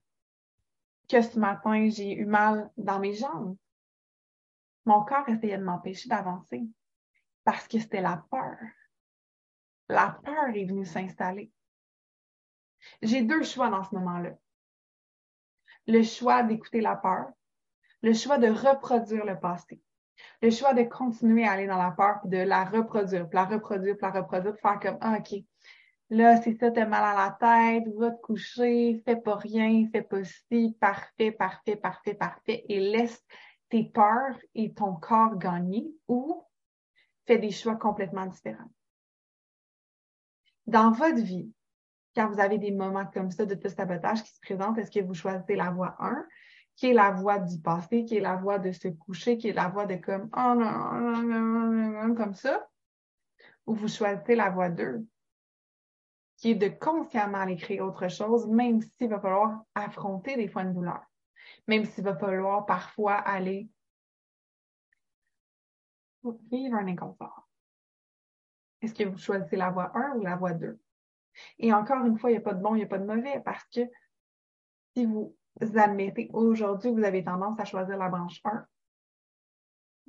Que ce matin, j'ai eu mal dans mes jambes. Mon corps essayait de m'empêcher d'avancer parce que c'était la peur la peur est venue s'installer. J'ai deux choix dans ce moment-là. Le choix d'écouter la peur, le choix de reproduire le passé, le choix de continuer à aller dans la peur, puis de la reproduire, puis la reproduire, puis la reproduire, faire comme, ah, OK, là, c'est ça, t'as mal à la tête, va te coucher, fais pas rien, fais pas ci, parfait, parfait, parfait, parfait, et laisse tes peurs et ton corps gagner, ou fais des choix complètement différents dans votre vie, quand vous avez des moments comme ça de sabotage qui se présentent, est-ce que vous choisissez la voie 1, qui est la voie du passé, qui est la voie de se coucher, qui est la voie de comme oh non, comme ça, ou vous choisissez la voie 2, qui est de consciemment aller créer autre chose, même s'il va falloir affronter des fois une douleur, même s'il va falloir parfois aller vivre un inconfort. Est-ce que vous choisissez la voie 1 ou la voie 2? Et encore une fois, il n'y a pas de bon, il n'y a pas de mauvais parce que si vous admettez aujourd'hui, vous avez tendance à choisir la branche 1,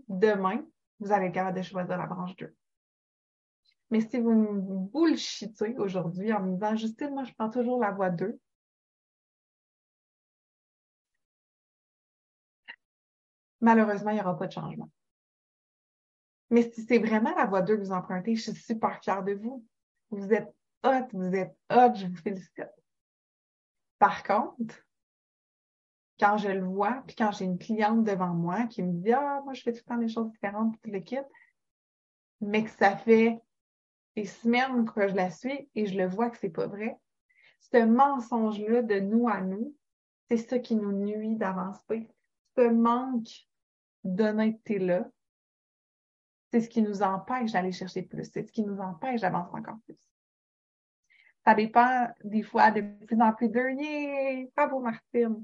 demain, vous allez être capable de choisir la branche 2. Mais si vous me bullshitez aujourd'hui en me disant, Justine, moi, je prends toujours la voie 2, malheureusement, il n'y aura pas de changement. Mais si c'est vraiment la voie 2 que vous empruntez, je suis super fière de vous. Vous êtes hot, vous êtes hot, je vous félicite. Par contre, quand je le vois, puis quand j'ai une cliente devant moi qui me dit Ah, moi, je fais tout le temps des choses différentes, puis le kit, mais que ça fait des semaines que je la suis et je le vois que c'est pas vrai. Ce mensonge-là de nous à nous, c'est ça qui nous nuit d'avancer. Ce manque d'honnêteté-là, c'est ce qui nous empêche d'aller chercher plus, c'est ce qui nous empêche d'avancer encore plus. Ça dépend des fois de plus en plus d'eux. Yeah! Bravo, Martine!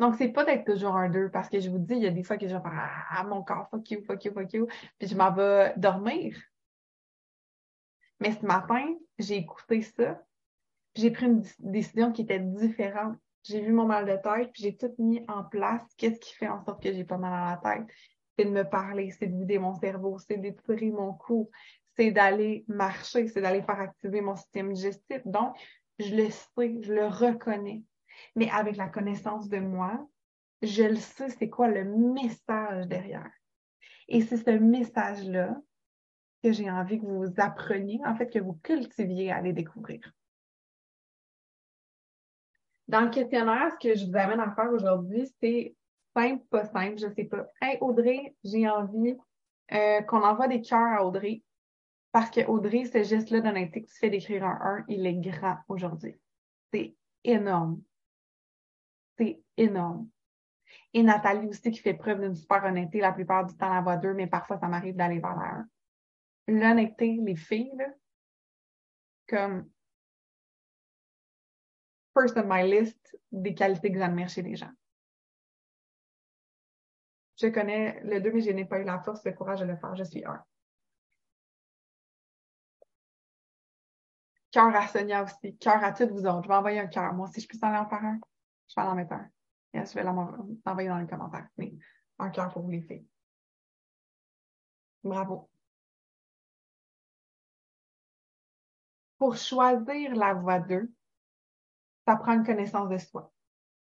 Donc, c'est pas d'être toujours un deux, parce que je vous dis, il y a des fois que je vais faire Ah, mon corps, fuck you, fuck you, fuck you, puis je m'en vais dormir. Mais ce matin, j'ai écouté ça, j'ai pris une décision qui était différente. J'ai vu mon mal de tête, puis j'ai tout mis en place. Qu'est-ce qui fait en sorte que j'ai pas mal à la tête? C'est de me parler, c'est de vider mon cerveau, c'est d'étirer mon cou, c'est d'aller marcher, c'est d'aller faire activer mon système digestif. Donc, je le sais, je le reconnais. Mais avec la connaissance de moi, je le sais, c'est quoi le message derrière. Et c'est ce message-là que j'ai envie que vous appreniez, en fait, que vous cultiviez à aller découvrir. Dans le questionnaire, ce que je vous amène à faire aujourd'hui, c'est simple, pas simple, je sais pas. Hey Audrey, j'ai envie euh, qu'on envoie des cœurs à Audrey. Parce que Audrey, ce geste-là d'honnêteté que tu fais d'écrire un 1, il est grand aujourd'hui. C'est énorme. C'est énorme. Et Nathalie aussi qui fait preuve d'une super honnêteté la plupart du temps la voix 2, mais parfois ça m'arrive d'aller vers la 1. L'honnêteté, les filles, là, comme first on my list des qualités que j'admire chez les gens. Je connais le 2, mais je n'ai pas eu la force, le courage de le faire. Je suis un. Cœur à Sonia aussi. Cœur à toutes vous autres. Je vais envoyer un cœur. Moi, si je peux en en faire un, je vais en mettre un. Et je vais l'envoyer dans les commentaires. Mais un cœur pour vous les filles. Bravo. Pour choisir la voie 2, ça prend une connaissance de soi.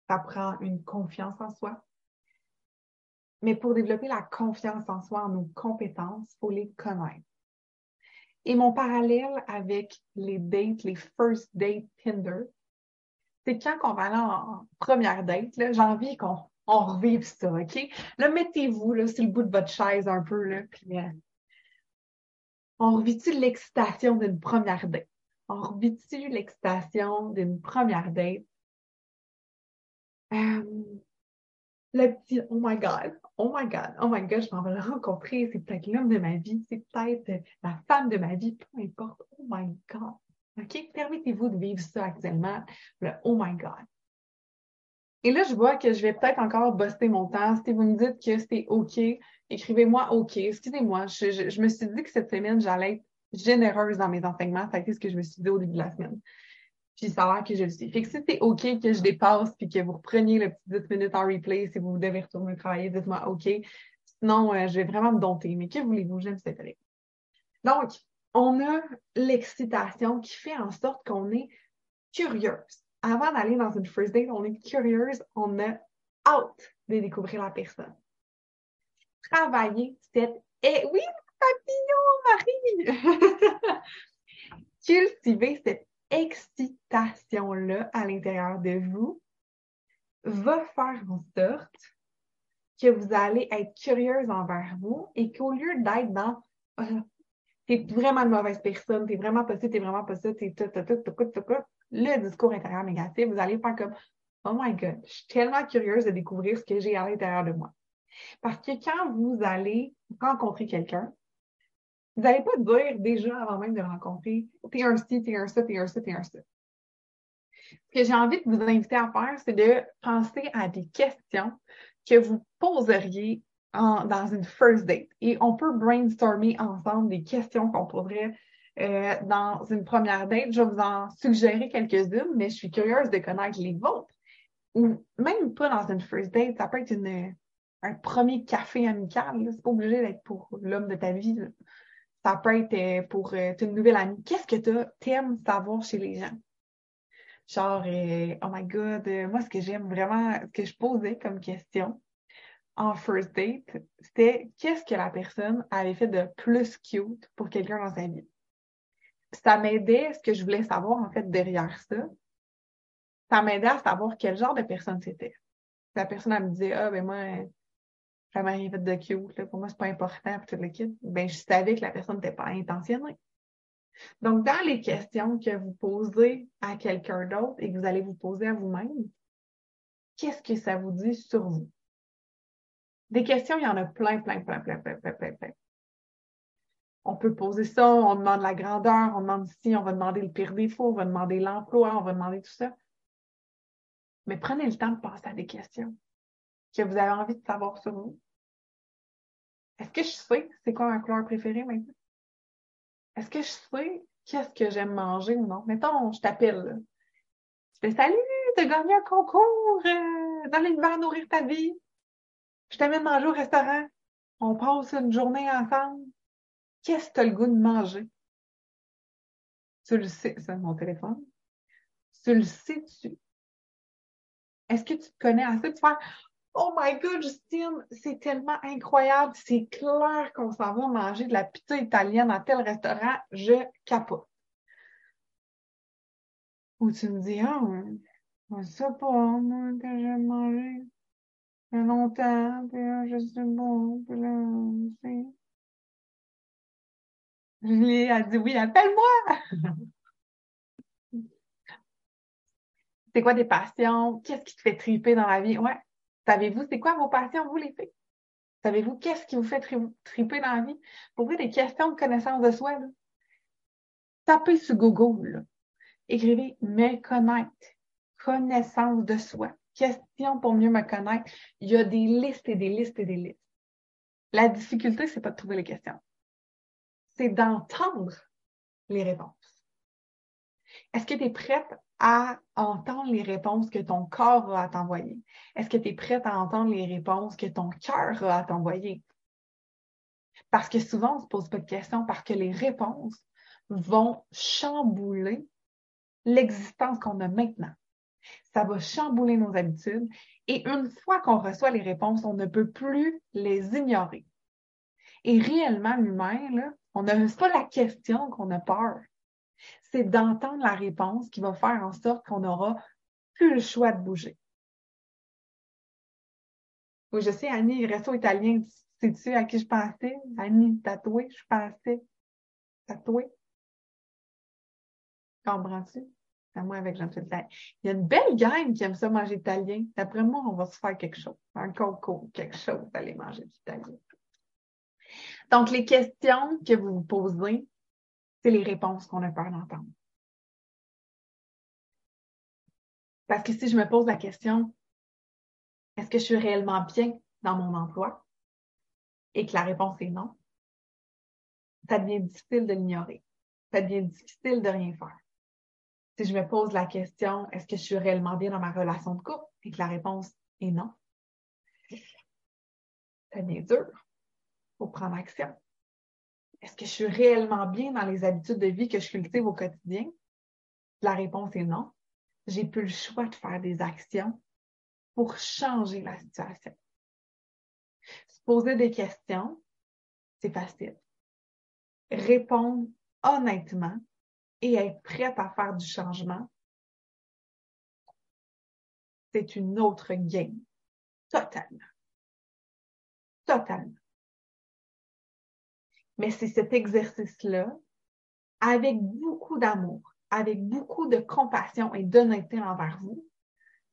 Ça prend une confiance en soi. Mais pour développer la confiance en soi, en nos compétences, il faut les connaître. Et mon parallèle avec les dates, les first date Tinder, c'est quand on va aller en première date, j'ai envie qu'on revive ça, OK? Là, mettez-vous sur le bout de votre chaise un peu, là, puis euh, on revit-tu l'excitation d'une première date? on revit-tu l'excitation d'une première date? Euh, le petit oh my God, oh my God, oh my God, je m'en vais le rencontrer, c'est peut-être l'homme de ma vie, c'est peut-être la femme de ma vie, peu importe, oh my God. OK? Permettez-vous de vivre ça actuellement, le oh my God. Et là, je vois que je vais peut-être encore buster mon temps. Si vous me dites que c'est OK, écrivez-moi OK. Excusez-moi, je, je, me suis dit que cette semaine, j'allais être généreuse dans mes enseignements. Ça ce que je me suis dit au début de la semaine. Puis ça a l'air que je le suis. Fait que si c'est OK que je dépasse puis que vous repreniez le petit 10 minutes en replay, si vous devez retourner travailler, dites-moi OK. Sinon, euh, je vais vraiment me dompter. Mais que voulez-vous? J'aime cette année. Donc, on a l'excitation qui fait en sorte qu'on est curieuse. Avant d'aller dans une first date, on est curieuse, on a hâte de découvrir la personne. Travailler cette... Et oui, papillon, Marie! (laughs) Cultiver cette excitation-là à l'intérieur de vous va faire en sorte que vous allez être curieuse envers vous et qu'au lieu d'être dans oh, t'es vraiment une mauvaise personne, t'es vraiment pas ça, t'es vraiment pas ça, t'es tout, tout, tout, tout, tout, tout, le discours intérieur négatif, vous allez faire comme Oh my God, je suis tellement curieuse de découvrir ce que j'ai à l'intérieur de moi. Parce que quand vous allez rencontrer quelqu'un, vous n'allez pas dire déjà avant même de rencontrer, t'es un ci, t'es un ça, t'es un ça, t'es un ça. Ce que j'ai envie de vous inviter à faire, c'est de penser à des questions que vous poseriez dans une first date. Et on peut brainstormer ensemble des questions qu'on poserait euh, dans une première date. Je vais vous en suggérer quelques-unes, mais je suis curieuse de connaître les vôtres. Ou même pas dans une first date, ça peut être un premier café amical. C'est pas obligé d'être pour l'homme de ta vie. Ça peut être euh, pour euh, une nouvelle amie. Qu'est-ce que tu aimes savoir chez les gens? Genre, euh, oh my God, moi, ce que j'aime vraiment, ce que je posais comme question en first date, c'était qu'est-ce que la personne avait fait de plus cute pour quelqu'un dans sa vie? Ça m'aidait, ce que je voulais savoir, en fait, derrière ça, ça m'aidait à savoir quel genre de personne c'était. La personne, elle me disait, ah, ben moi, jamais rien fait de cute, là. pour moi, c'est pas important, puis tout le kit. Ben, je savais que la personne n'était pas intentionnée. Donc, dans les questions que vous posez à quelqu'un d'autre et que vous allez vous poser à vous-même, qu'est-ce que ça vous dit sur vous? Des questions, il y en a plein, plein, plein, plein, plein, plein, plein, plein. On peut poser ça, on demande la grandeur, on demande si, on va demander le pire défaut, on va demander l'emploi, on va demander tout ça. Mais prenez le temps de passer à des questions que vous avez envie de savoir sur vous. Est-ce que je sais c'est quoi ma couleur préférée maintenant? Est-ce que je sais qu'est-ce que j'aime manger ou non? Mettons, je t'appelle. Tu fais salut, t'as gagné un concours euh, dans l'univers nourrir ta vie. Je t'amène manger au restaurant. On passe une journée ensemble. Qu'est-ce que tu as le goût de manger? Tu le sais, c'est mon téléphone. Tu le sais-tu? Est-ce que tu te connais assez? De faire Oh my God, Justine, c'est tellement incroyable. C'est clair qu'on s'en va manger de la pizza italienne à tel restaurant. Je capote. Ou tu me dis, ah, oh, sais pas, moi, que. Ça fait longtemps, puis là, je sais bon, puis là, c'est. Julie a dit oui, appelle-moi! (laughs) c'est quoi tes passions? Qu'est-ce qui te fait triper dans la vie? Ouais. Savez-vous, c'est quoi vos passions, vous, les filles? Savez-vous qu'est-ce qui vous fait triper dans la vie? Pour vous, des questions de connaissance de soi, là. tapez sur Google, écrivez me connaître, connaissance de soi, questions pour mieux me connaître. Il y a des listes et des listes et des listes. La difficulté, c'est pas de trouver les questions. C'est d'entendre les réponses. Est-ce que tu es prête à entendre les réponses que ton corps a à t'envoyer? Est-ce que tu es prête à entendre les réponses que ton cœur a à t'envoyer? Parce que souvent, on ne se pose pas de questions parce que les réponses vont chambouler l'existence qu'on a maintenant. Ça va chambouler nos habitudes et une fois qu'on reçoit les réponses, on ne peut plus les ignorer. Et réellement, l'humain, on n'a pas la question qu'on a peur c'est d'entendre la réponse qui va faire en sorte qu'on n'aura plus le choix de bouger. Oui, je sais, Annie, resto italien, sais-tu à qui je pensais? Annie, tatouée, je pensais. Tatouée. Comprends-tu? C'est moi avec Jean-Philippe Il y a une belle gang qui aime ça manger italien. D'après moi, on va se faire quelque chose. Un coco, quelque chose d'aller manger du italien. Donc, les questions que vous vous posez, c'est les réponses qu'on a peur d'entendre. Parce que si je me pose la question, est-ce que je suis réellement bien dans mon emploi? Et que la réponse est non, ça devient difficile de l'ignorer. Ça devient difficile de rien faire. Si je me pose la question, est-ce que je suis réellement bien dans ma relation de couple? Et que la réponse est non, ça devient dur. pour prendre action est-ce que je suis réellement bien dans les habitudes de vie que je cultive au quotidien? La réponse est non. J'ai plus le choix de faire des actions pour changer la situation. Se poser des questions, c'est facile. Répondre honnêtement et être prête à faire du changement, c'est une autre game. Totalement. Totalement. Mais c'est cet exercice-là, avec beaucoup d'amour, avec beaucoup de compassion et d'honnêteté envers vous,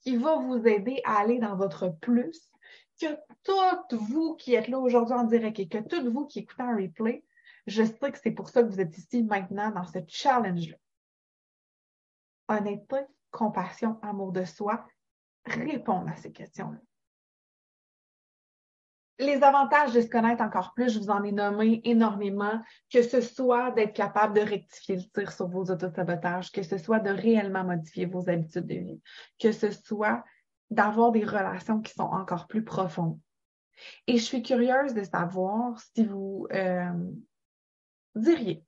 qui va vous aider à aller dans votre plus, que toutes vous qui êtes là aujourd'hui en direct et que toutes vous qui écoutez un replay, je sais que c'est pour ça que vous êtes ici maintenant dans ce challenge-là. Honnêteté, compassion, amour de soi, répondre à ces questions-là les avantages de se connaître encore plus, je vous en ai nommé énormément, que ce soit d'être capable de rectifier le tir sur vos autosabotages, que ce soit de réellement modifier vos habitudes de vie, que ce soit d'avoir des relations qui sont encore plus profondes. Et je suis curieuse de savoir si vous euh, diriez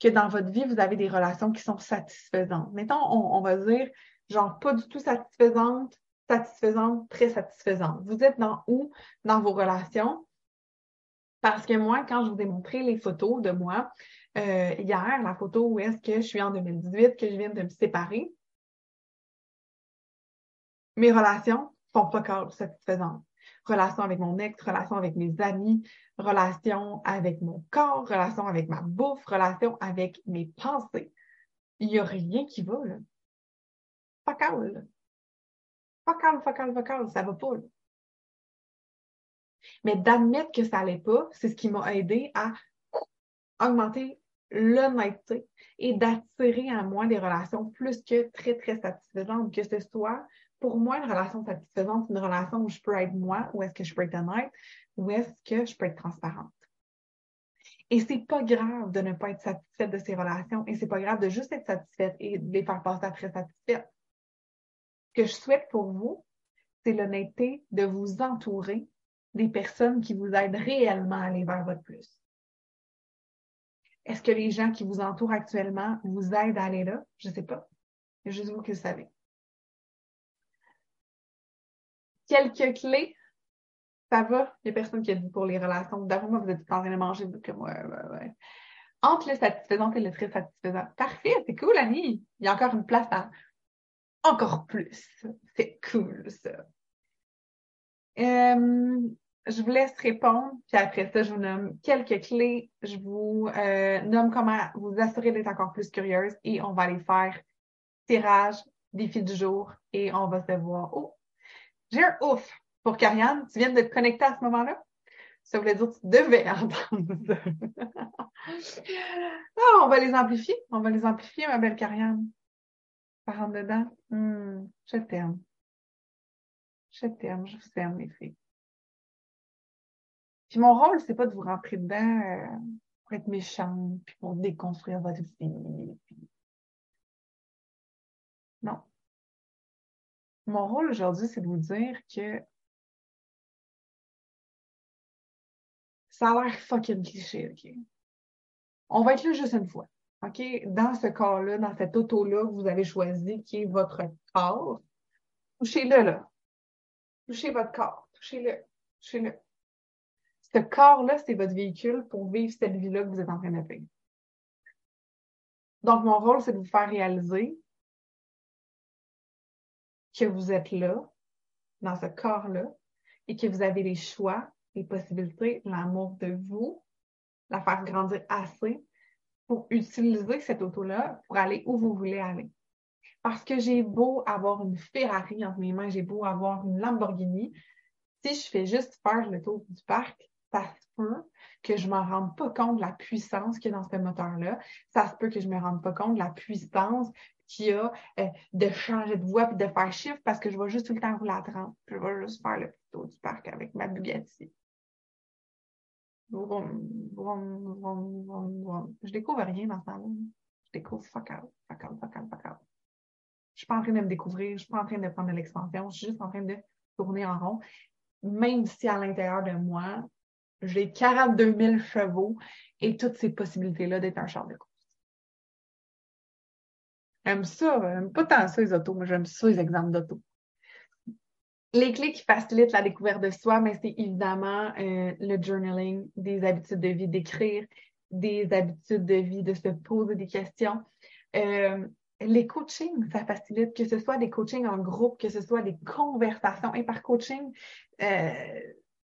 que dans votre vie, vous avez des relations qui sont satisfaisantes. Mettons, on, on va dire, genre, pas du tout satisfaisantes, satisfaisante, très satisfaisante. Vous êtes dans où dans vos relations? Parce que moi, quand je vous ai montré les photos de moi, euh, hier, la photo où est-ce que je suis en 2018, que je viens de me séparer, mes relations sont pas satisfaisantes. Relation avec mon ex, relation avec mes amis, relation avec mon corps, relation avec ma bouffe, relation avec mes pensées. Il n'y a rien qui va, là. Fuck all, all, fuck all, ça va pas. Mais d'admettre que ça allait pas, c'est ce qui m'a aidé à augmenter l'honnêteté et d'attirer à moi des relations plus que très, très satisfaisantes, que ce soit pour moi, une relation satisfaisante, une relation où je peux être moi, où est-ce que je peux être honnête, où est-ce que je peux être transparente. Et c'est pas grave de ne pas être satisfaite de ces relations et c'est pas grave de juste être satisfaite et de les faire passer après satisfaite. Que je souhaite pour vous, c'est l'honnêteté de vous entourer des personnes qui vous aident réellement à aller vers votre plus. Est-ce que les gens qui vous entourent actuellement vous aident à aller là? Je ne sais pas. Juste vous qui le savez. Quelques clés. Ça va? Il n'y a personne qui a dit pour les relations. D'abord, moi, vous êtes en train de manger, comme ouais, ouais, ouais. Entre le satisfaisant et le très satisfaisant. Parfait, c'est cool, Annie. Il y a encore une place à encore plus. C'est cool, ça. Euh, je vous laisse répondre, puis après ça, je vous nomme quelques clés. Je vous euh, nomme comment vous assurer d'être encore plus curieuse et on va aller faire tirage, défi du jour et on va se voir. Oh, j'ai un ouf pour Karianne. Tu viens de te connecter à ce moment-là? Ça voulait dire que tu devais (laughs) entendre ça. ah, on va les amplifier. On va les amplifier, ma belle Karianne. Par en dedans. Hmm, je t'aime. Je t'aime, je vous aime, mes filles. Puis mon rôle, c'est pas de vous rentrer dedans euh, pour être méchant, puis pour déconstruire votre vie. Non. Mon rôle aujourd'hui, c'est de vous dire que ça a l'air fucking cliché, OK? On va être là juste une fois. OK? Dans ce corps-là, dans cette auto-là que vous avez choisi, qui est votre corps, touchez-le là. Touchez votre corps. Touchez-le. Touchez-le. Ce corps-là, c'est votre véhicule pour vivre cette vie-là que vous êtes en train de vivre. Donc, mon rôle, c'est de vous faire réaliser que vous êtes là, dans ce corps-là, et que vous avez les choix, les possibilités, l'amour de vous, la faire grandir assez pour utiliser cette auto-là pour aller où vous voulez aller. Parce que j'ai beau avoir une Ferrari entre mes mains, j'ai beau avoir une Lamborghini, si je fais juste faire le tour du parc, ça se peut que je ne me rende pas compte de la puissance qu'il y a dans ce moteur-là. Ça se peut que je ne me rende pas compte de la puissance qu'il y a euh, de changer de voie et de faire chiffre parce que je vais juste tout le temps rouler à 30. Je vais juste faire le tour du parc avec ma Bugatti. Je découvre rien dans ce temps-là. Je découvre fuck out, fuck out, fuck out, fuck out. Je suis pas en train de me découvrir, je suis pas en train de prendre de l'expansion, je suis juste en train de tourner en rond. Même si à l'intérieur de moi, j'ai 42 000 chevaux et toutes ces possibilités-là d'être un char de course. J'aime ça, j'aime pas tant ça les autos, mais j'aime ça les exemples d'auto. Les clés qui facilitent la découverte de soi, mais c'est évidemment euh, le journaling, des habitudes de vie, d'écrire, des habitudes de vie, de se poser des questions. Euh, les coachings, ça facilite, que ce soit des coachings en groupe, que ce soit des conversations. Et par coaching, euh,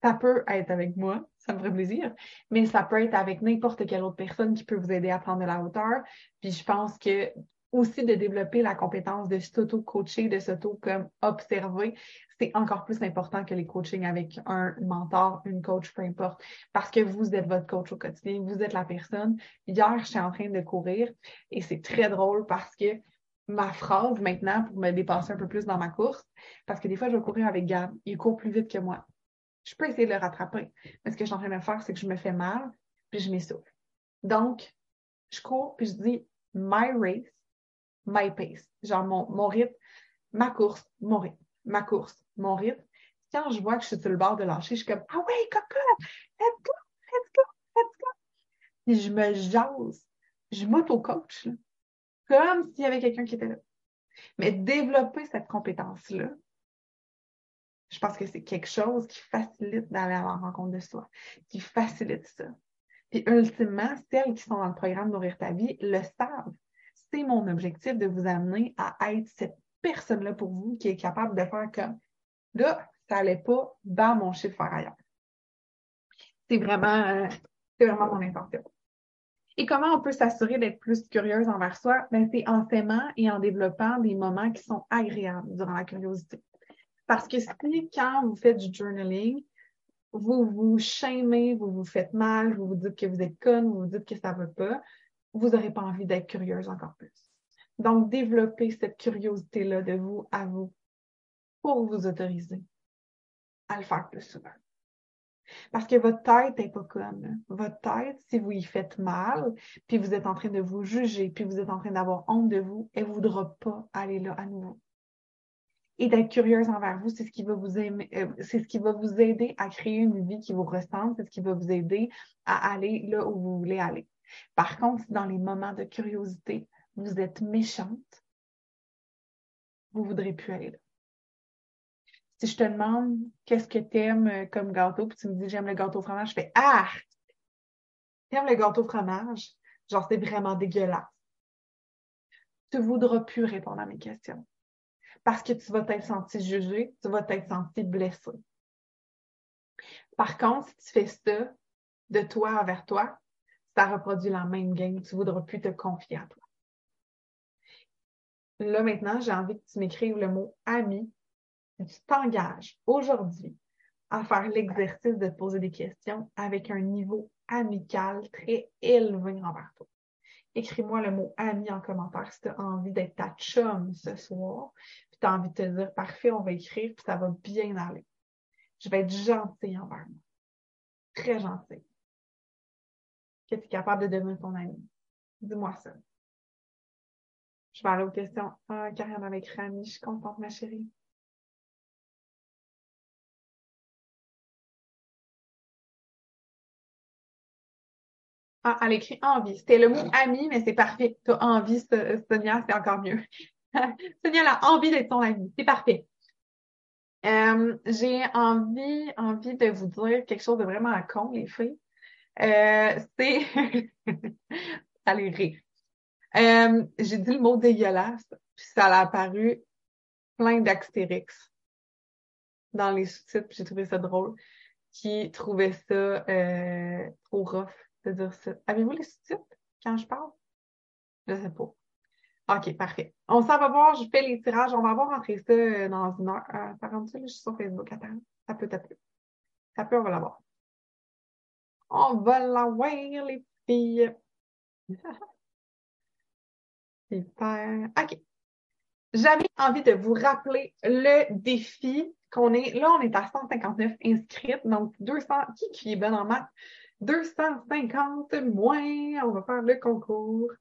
ça peut être avec moi, ça me ferait plaisir, mais ça peut être avec n'importe quelle autre personne qui peut vous aider à prendre de la hauteur. Puis je pense que aussi de développer la compétence de s'auto-coacher, de s'auto comme observer, c'est encore plus important que les coachings avec un mentor, une coach, peu importe, parce que vous êtes votre coach au quotidien, vous êtes la personne. Hier, j'étais en train de courir et c'est très drôle parce que ma phrase maintenant pour me dépasser un peu plus dans ma course, parce que des fois, je vais courir avec Gab, il court plus vite que moi je peux essayer de le rattraper. Mais ce que je suis en train de faire, c'est que je me fais mal, puis je m'essouffle. Donc, je cours, puis je dis my race, my pace. Genre mon, mon rythme, ma course, mon rythme, ma course, mon rythme. Quand je vois que je suis sur le bord de lâcher, je suis comme Ah ouais, coco, let's go, let's go, let's go. Puis je me jase, je m'auto-coach, comme s'il y avait quelqu'un qui était là. Mais développer cette compétence-là, je pense que c'est quelque chose qui facilite d'aller à la rencontre de soi, qui facilite ça. Puis ultimement, celles qui sont dans le programme Nourrir ta vie le savent. Mon objectif de vous amener à être cette personne-là pour vous qui est capable de faire comme là, ça n'allait pas dans mon chiffre ailleurs. C'est vraiment, euh, c'est vraiment mon intention. Et comment on peut s'assurer d'être plus curieuse envers soi? Ben, c'est en s'aimant et en développant des moments qui sont agréables durant la curiosité. Parce que si, quand vous faites du journaling, vous vous shamez, vous vous faites mal, vous vous dites que vous êtes conne, vous vous dites que ça ne va pas, vous n'aurez pas envie d'être curieuse encore plus. Donc, développez cette curiosité-là de vous à vous pour vous autoriser à le faire plus souvent. Parce que votre tête n'est pas comme. Votre tête, si vous y faites mal, puis vous êtes en train de vous juger, puis vous êtes en train d'avoir honte de vous, elle ne voudra pas aller là à nouveau. Et d'être curieuse envers vous, c'est ce qui va vous aimer, euh, c'est ce qui va vous aider à créer une vie qui vous ressemble, c'est ce qui va vous aider à aller là où vous voulez aller. Par contre, dans les moments de curiosité, vous êtes méchante, vous ne voudrez plus aller là. Si je te demande qu'est-ce que tu aimes euh, comme gâteau, puis tu me dis j'aime le gâteau au fromage, je fais Ah! aimes le gâteau au fromage? Genre, c'est vraiment dégueulasse. Tu ne voudras plus répondre à mes questions. Parce que tu vas t'être senti jugé, tu vas t'être senti blessé. Par contre, si tu fais ça de toi envers toi, ça reproduit la même game. Tu ne voudras plus te confier à toi. Là, maintenant, j'ai envie que tu m'écrives le mot ami. Et tu t'engages aujourd'hui à faire l'exercice de te poser des questions avec un niveau amical très élevé envers toi. Écris-moi le mot ami en commentaire si tu as envie d'être ta chum ce soir. Puis tu as envie de te dire parfait, on va écrire, puis ça va bien aller. Je vais être gentille envers moi. Très gentille que tu es capable de devenir ton ami? Dis-moi ça. Je vais aller aux questions. Ah, Karianne avec Rami, je suis contente, ma chérie. Ah, elle écrit envie. C'était le mot ami, mais c'est parfait. Tu as envie, Sonia, c'est encore mieux. (laughs) Sonia a envie d'être ton ami. C'est parfait. Euh, j'ai envie, envie de vous dire quelque chose de vraiment con, les filles. Euh, c'est. (laughs) Allez rire. Euh, j'ai dit le mot dégueulasse, puis ça a apparu plein d'Axtérix dans les sous-titres, j'ai trouvé ça drôle, qui trouvait ça euh, trop rough de dire ça. Avez-vous les sous-titres quand je parle? Je sais pas. OK, parfait. On s'en va voir, je fais les tirages. On va voir rentrer ça dans une heure. rentre ça, je suis sur Facebook. Attends, ça peut, ça peut. Ça peut, on va l'avoir. On va l'avoir, les filles. (laughs) Super. OK. J'avais envie de vous rappeler le défi qu'on est. Là, on est à 159 inscrites, donc 200. Qui, qui est bon en maths? 250 moins. On va faire le concours.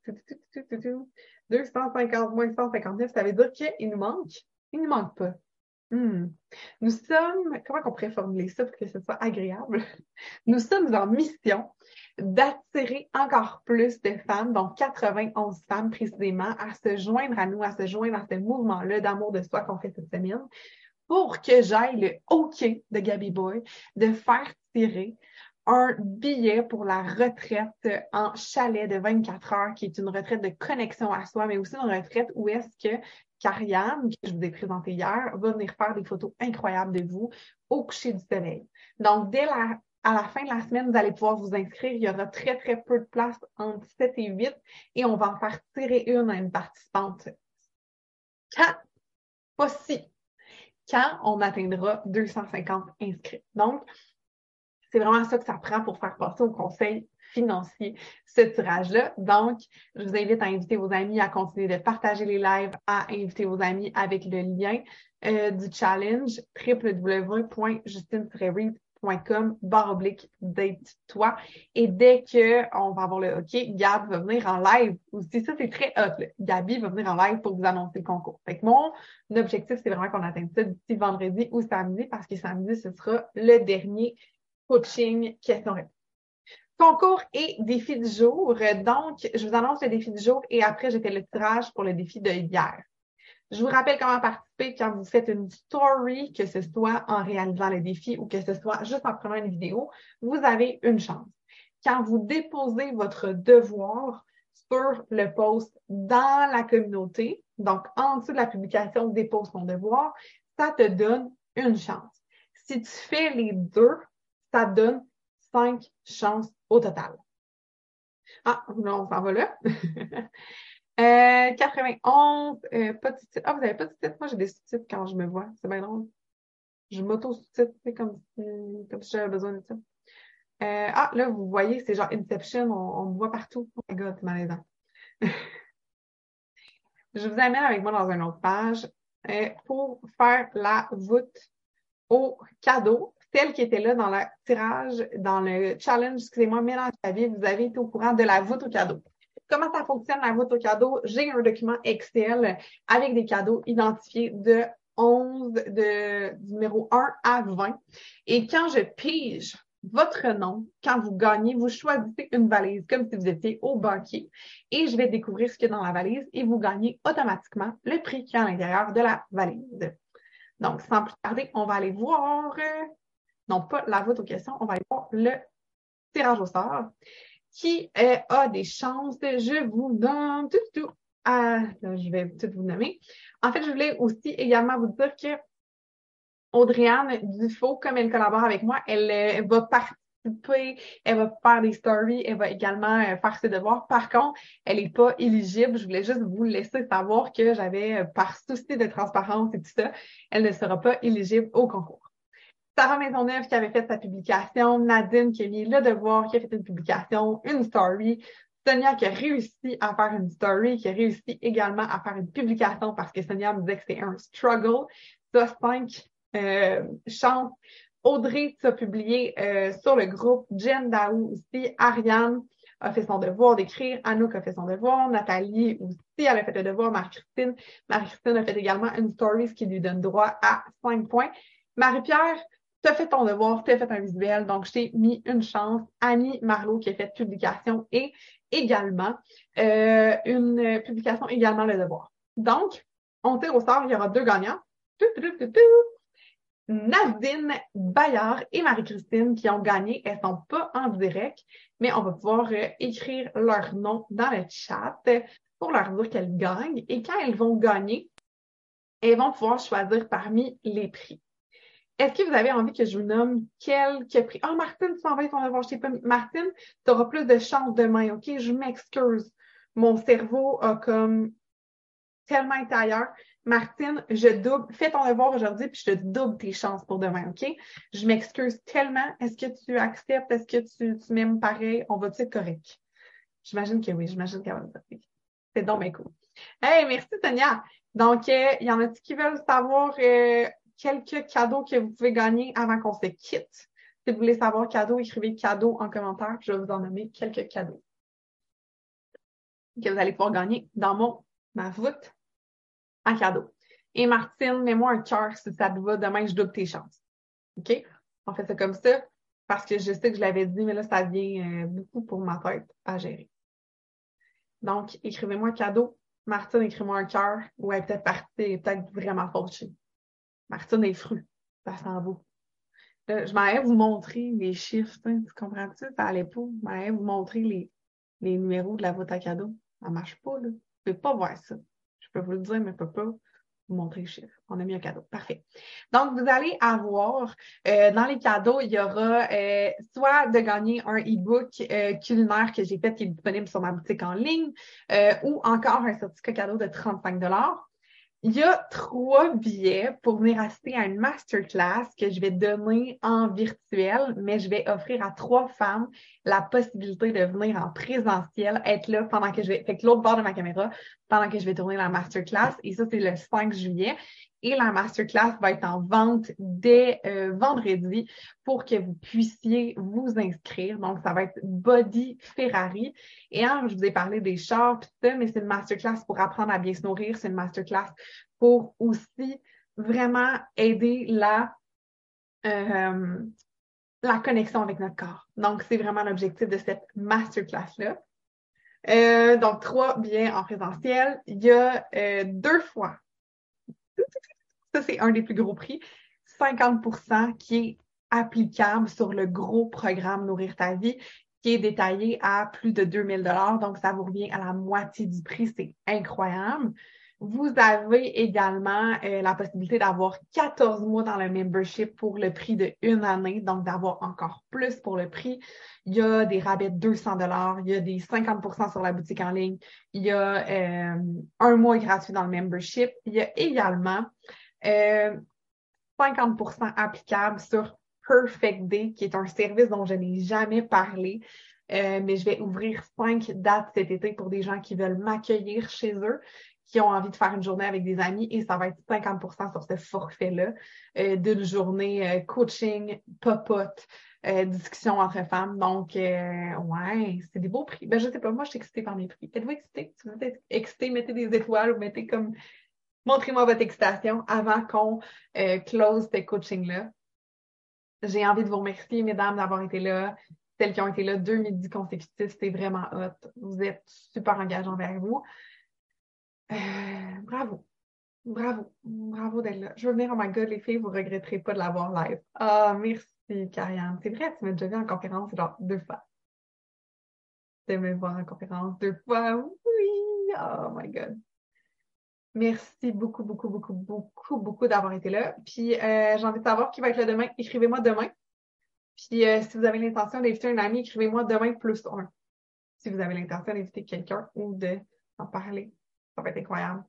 250 moins 159, ça veut dire qu'il nous manque? Il nous manque pas. Hmm. Nous sommes, comment on pourrait formuler ça pour que ce soit agréable? (laughs) Nous sommes en mission d'attirer encore plus de femmes, donc 91 femmes précisément, à se joindre à nous, à se joindre à ce mouvement-là d'amour de soi qu'on fait cette semaine, pour que j'aille le OK de Gabby Boy de faire tirer un billet pour la retraite en chalet de 24 heures, qui est une retraite de connexion à soi, mais aussi une retraite où est-ce que Karianne, que je vous ai présenté hier, va venir faire des photos incroyables de vous au coucher du soleil. Donc, dès la, à la fin de la semaine, vous allez pouvoir vous inscrire. Il y aura très, très peu de place entre 7 et 8 et on va en faire tirer une à une participante. Quand? Pas si. Quand on atteindra 250 inscrits. Donc, c'est vraiment ça que ça prend pour faire passer au conseil financier ce tirage-là. Donc, je vous invite à inviter vos amis à continuer de partager les lives, à inviter vos amis avec le lien euh, du challenge www.justine-reed.com barre oblique date-toi. Et dès qu'on va avoir le OK, Gab va venir en live aussi. Ça, c'est très hot. Là. Gabi va venir en live pour vous annoncer le concours. Fait que mon objectif, c'est vraiment qu'on atteigne ça d'ici vendredi ou samedi parce que samedi, ce sera le dernier coaching question-réponse. Concours et défi du jour. Donc, je vous annonce le défi du jour et après, j'ai fait le tirage pour le défi de hier. Je vous rappelle comment participer quand vous faites une story, que ce soit en réalisant le défi ou que ce soit juste en prenant une vidéo. Vous avez une chance. Quand vous déposez votre devoir sur le post dans la communauté, donc en dessous de la publication des posts ton devoir, ça te donne une chance. Si tu fais les deux, ça donne cinq chances au total. Ah, non, on s'en va là. 91, (laughs) euh, euh, pas de titre. Ah, vous avez pas de titre? Moi, j'ai des sous-titres quand je me vois. C'est bien drôle. Je m'auto-sous-titre, comme, comme si j'avais besoin de ça. Euh, ah, là, vous voyez, c'est genre Inception, on, me voit partout. Oh my god, c'est malaisant. (laughs) je vous amène avec moi dans une autre page pour faire la voûte au cadeau celle qui était là dans le tirage, dans le challenge, excusez-moi, mélange ta vie, vous avez été au courant de la voûte au cadeau. Comment ça fonctionne la voûte au cadeau? J'ai un document Excel avec des cadeaux identifiés de 11, de numéro 1 à 20. Et quand je pige votre nom, quand vous gagnez, vous choisissez une valise comme si vous étiez au banquier et je vais découvrir ce qu'il y a dans la valise et vous gagnez automatiquement le prix qui est à l'intérieur de la valise. Donc, sans plus tarder, on va aller voir non pas la voûte aux questions, on va aller voir le tirage au sort qui euh, a des chances. Je vous donne tout, tout. Ah, je vais tout vous nommer. En fait, je voulais aussi également vous dire que Audriane Dufault, comme elle collabore avec moi, elle, euh, va participer, elle va faire des stories, elle va également euh, faire ses devoirs. Par contre, elle n'est pas éligible. Je voulais juste vous laisser savoir que j'avais, par souci de transparence et tout ça, elle ne sera pas éligible au concours. Sarah Maisonneuve qui avait fait sa publication, Nadine qui a mis le devoir, qui a fait une publication, une story, Sonia qui a réussi à faire une story, qui a réussi également à faire une publication parce que Sonia me disait que c'était un struggle. Ça, cinq euh, chances. Audrey, tu as publié euh, sur le groupe, Jen Daou aussi, Ariane a fait son devoir d'écrire, Anouk a fait son devoir, Nathalie aussi, elle a fait le devoir, Marie-Christine. Marie-Christine a fait également une story, ce qui lui donne droit à cinq points. Marie-Pierre, tu as fait ton devoir, tu as fait un visuel, donc je t'ai mis une chance. Annie Marlowe qui a fait publication et également euh, une publication également le devoir. Donc, on tire au sort, il y aura deux gagnants. Nadine Bayard et Marie-Christine qui ont gagné. Elles sont pas en direct, mais on va pouvoir euh, écrire leur nom dans le chat pour leur dire qu'elles gagnent. Et quand elles vont gagner, elles vont pouvoir choisir parmi les prix. Est-ce que vous avez envie que je vous nomme quelques prix? Oh, Martine, tu m'envoies ton devoir. Je sais pas. Martine, tu auras plus de chance demain, OK? Je m'excuse. Mon cerveau a comme tellement été ailleurs. Martine, je double. Fais ton devoir aujourd'hui, puis je te double tes chances pour demain, OK? Je m'excuse tellement. Est-ce que tu acceptes? Est-ce que tu, tu m'aimes pareil? On va-tu être correct? J'imagine que oui. J'imagine qu'elle va me dire C'est donc bien cool. Hey, merci, Sonia. Donc, euh, il y en a-t-il qui veulent savoir euh, quelques cadeaux que vous pouvez gagner avant qu'on se quitte. Si vous voulez savoir cadeau, écrivez cadeau en commentaire. Je vais vous en nommer quelques cadeaux que vous allez pouvoir gagner dans mon ma voûte en cadeau. Et Martine, mets-moi un cœur si ça te va. Demain, je double tes chances. OK? On fait ça comme ça parce que je sais que je l'avais dit, mais là, ça vient euh, beaucoup pour ma tête à gérer. Donc, écrivez-moi un cadeau. Martine, écris-moi un cœur. ou elle est peut-être partie, peut-être vraiment fauchée. Martine est fru. Ça s'en va. je m'allais vous montrer les chiffres, hein, tu comprends-tu? Ça allait pas. Je m'allais vous montrer les, les numéros de la voûte à cadeau. Ça marche pas, là. Je peux pas voir ça. Je peux vous le dire, mais je peux pas vous montrer les chiffres. On a mis un cadeau. Parfait. Donc, vous allez avoir, euh, dans les cadeaux, il y aura euh, soit de gagner un e-book euh, culinaire que j'ai fait qui est disponible sur ma boutique en ligne, ou encore un certificat cadeau de 35 il y a trois billets pour venir assister à une masterclass que je vais donner en virtuel, mais je vais offrir à trois femmes la possibilité de venir en présentiel, être là pendant que je vais, fait que l'autre bord de ma caméra, pendant que je vais tourner la masterclass. Et ça, c'est le 5 juillet. Et la masterclass va être en vente dès euh, vendredi pour que vous puissiez vous inscrire. Donc, ça va être Body Ferrari. Et hein, je vous ai parlé des chars, mais c'est une masterclass pour apprendre à bien se nourrir. C'est une masterclass pour aussi vraiment aider la, euh, la connexion avec notre corps. Donc, c'est vraiment l'objectif de cette masterclass-là. Euh, donc, trois billets en présentiel. Il y a deux fois ça, c'est un des plus gros prix. 50% qui est applicable sur le gros programme Nourrir ta vie qui est détaillé à plus de 2000 dollars. Donc, ça vous revient à la moitié du prix. C'est incroyable. Vous avez également euh, la possibilité d'avoir 14 mois dans le membership pour le prix de une année, donc d'avoir encore plus pour le prix. Il y a des rabais de 200 dollars, il y a des 50% sur la boutique en ligne, il y a euh, un mois gratuit dans le membership. Il y a également euh, 50% applicable sur Perfect Day, qui est un service dont je n'ai jamais parlé. Euh, mais je vais ouvrir cinq dates cet été pour des gens qui veulent m'accueillir chez eux, qui ont envie de faire une journée avec des amis et ça va être 50% sur ce forfait-là euh, d'une journée euh, coaching, popote, discussion entre femmes. Donc, ouais, c'est des beaux prix. Ben, je sais pas, moi, je suis excitée par mes prix. Êtes-vous excitée? Si vous êtes excitée, mettez des étoiles ou mettez comme montrez-moi votre excitation avant qu'on close ce coaching-là. J'ai envie de vous remercier, mesdames, d'avoir été là. Celles qui ont été là deux midis consécutifs, c'était vraiment hot. Vous êtes super engagés vers vous. Euh, bravo. Bravo. Bravo d'être là. Je veux venir, oh my god, les filles, vous ne regretterez pas de l'avoir live. Ah, merci, Karianne. C'est vrai, tu m'as déjà vu en conférence, genre deux fois. Tu me voir en conférence deux fois. Oui. Oh my god. Merci beaucoup, beaucoup, beaucoup, beaucoup, beaucoup d'avoir été là. Puis euh, j'ai envie de savoir qui va être là demain. Écrivez-moi demain. Puis euh, si vous avez l'intention d'inviter un ami, écrivez-moi demain plus un. Si vous avez l'intention d'inviter quelqu'un ou d'en parler. Ça va être incroyable.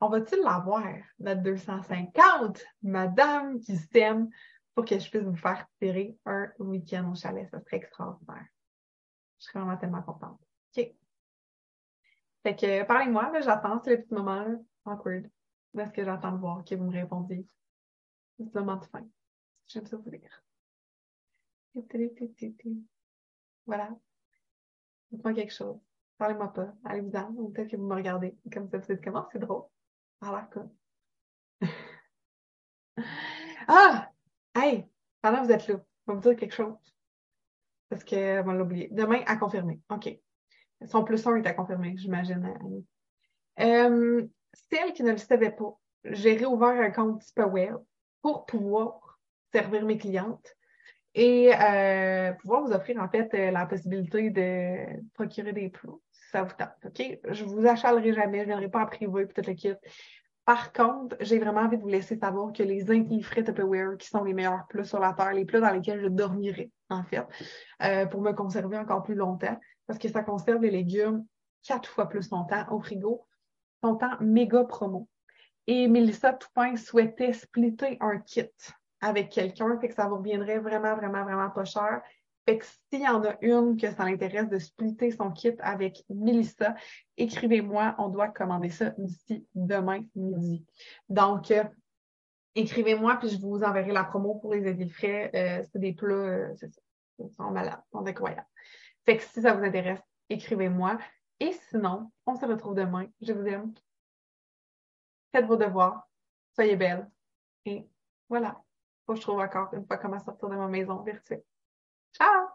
On va-t-il l'avoir, notre 250, madame qui s'aime, pour que je puisse vous faire tirer un week-end au chalet? Ça serait extraordinaire. Je serais vraiment tellement contente. OK. Fait que parlez-moi, j'attends, c'est le petit moment là, awkward. Est-ce que j'attends de voir que vous me répondiez? C'est le moment de fin. J'aime ça vous lire. Voilà. Dites-moi quelque chose. Parlez-moi pas. Allez-vous-en. Ou peut-être que vous me regardez. Comme ça, vous dites comment? C'est drôle. Par quoi. (laughs) ah! Hey! Pendant que vous êtes là, je vais vous dire quelque chose. Parce que, on l'a oublié. Demain, à confirmer. OK. Son plus 1 est à confirmer, j'imagine. Euh, celle qui ne le savait pas, j'ai réouvert un compte Tipaware pour pouvoir servir mes clientes et euh, pouvoir vous offrir en fait euh, la possibilité de procurer des plots si ça vous tente. OK? Je vous achalerai jamais, je ne viendrai pas en privé peut-être le kit. Par contre, j'ai vraiment envie de vous laisser savoir que les frais Tupperware, qui sont les meilleurs plats sur la terre, les plats dans lesquels je dormirai, en fait, pour me conserver encore plus longtemps, parce que ça conserve les légumes quatre fois plus longtemps au frigo, sont en méga promo. Et Mélissa Toupin souhaitait splitter un kit avec quelqu'un, fait que ça vous reviendrait vraiment, vraiment, vraiment pas cher. Fait que s'il y en a une que ça l'intéresse de splitter son kit avec Mélissa, écrivez-moi, on doit commander ça d'ici demain midi. Donc, euh, écrivez-moi, puis je vous enverrai la promo pour les édits frais. Euh, c'est des plats, euh, c'est ça, ils sont malades, ils sont incroyables. Fait que si ça vous intéresse, écrivez-moi. Et sinon, on se retrouve demain. Je vous aime. Faites vos devoirs. Soyez belles. Et voilà. Faut que je trouve encore une fois comment sortir de ma maison virtuelle. Ciao!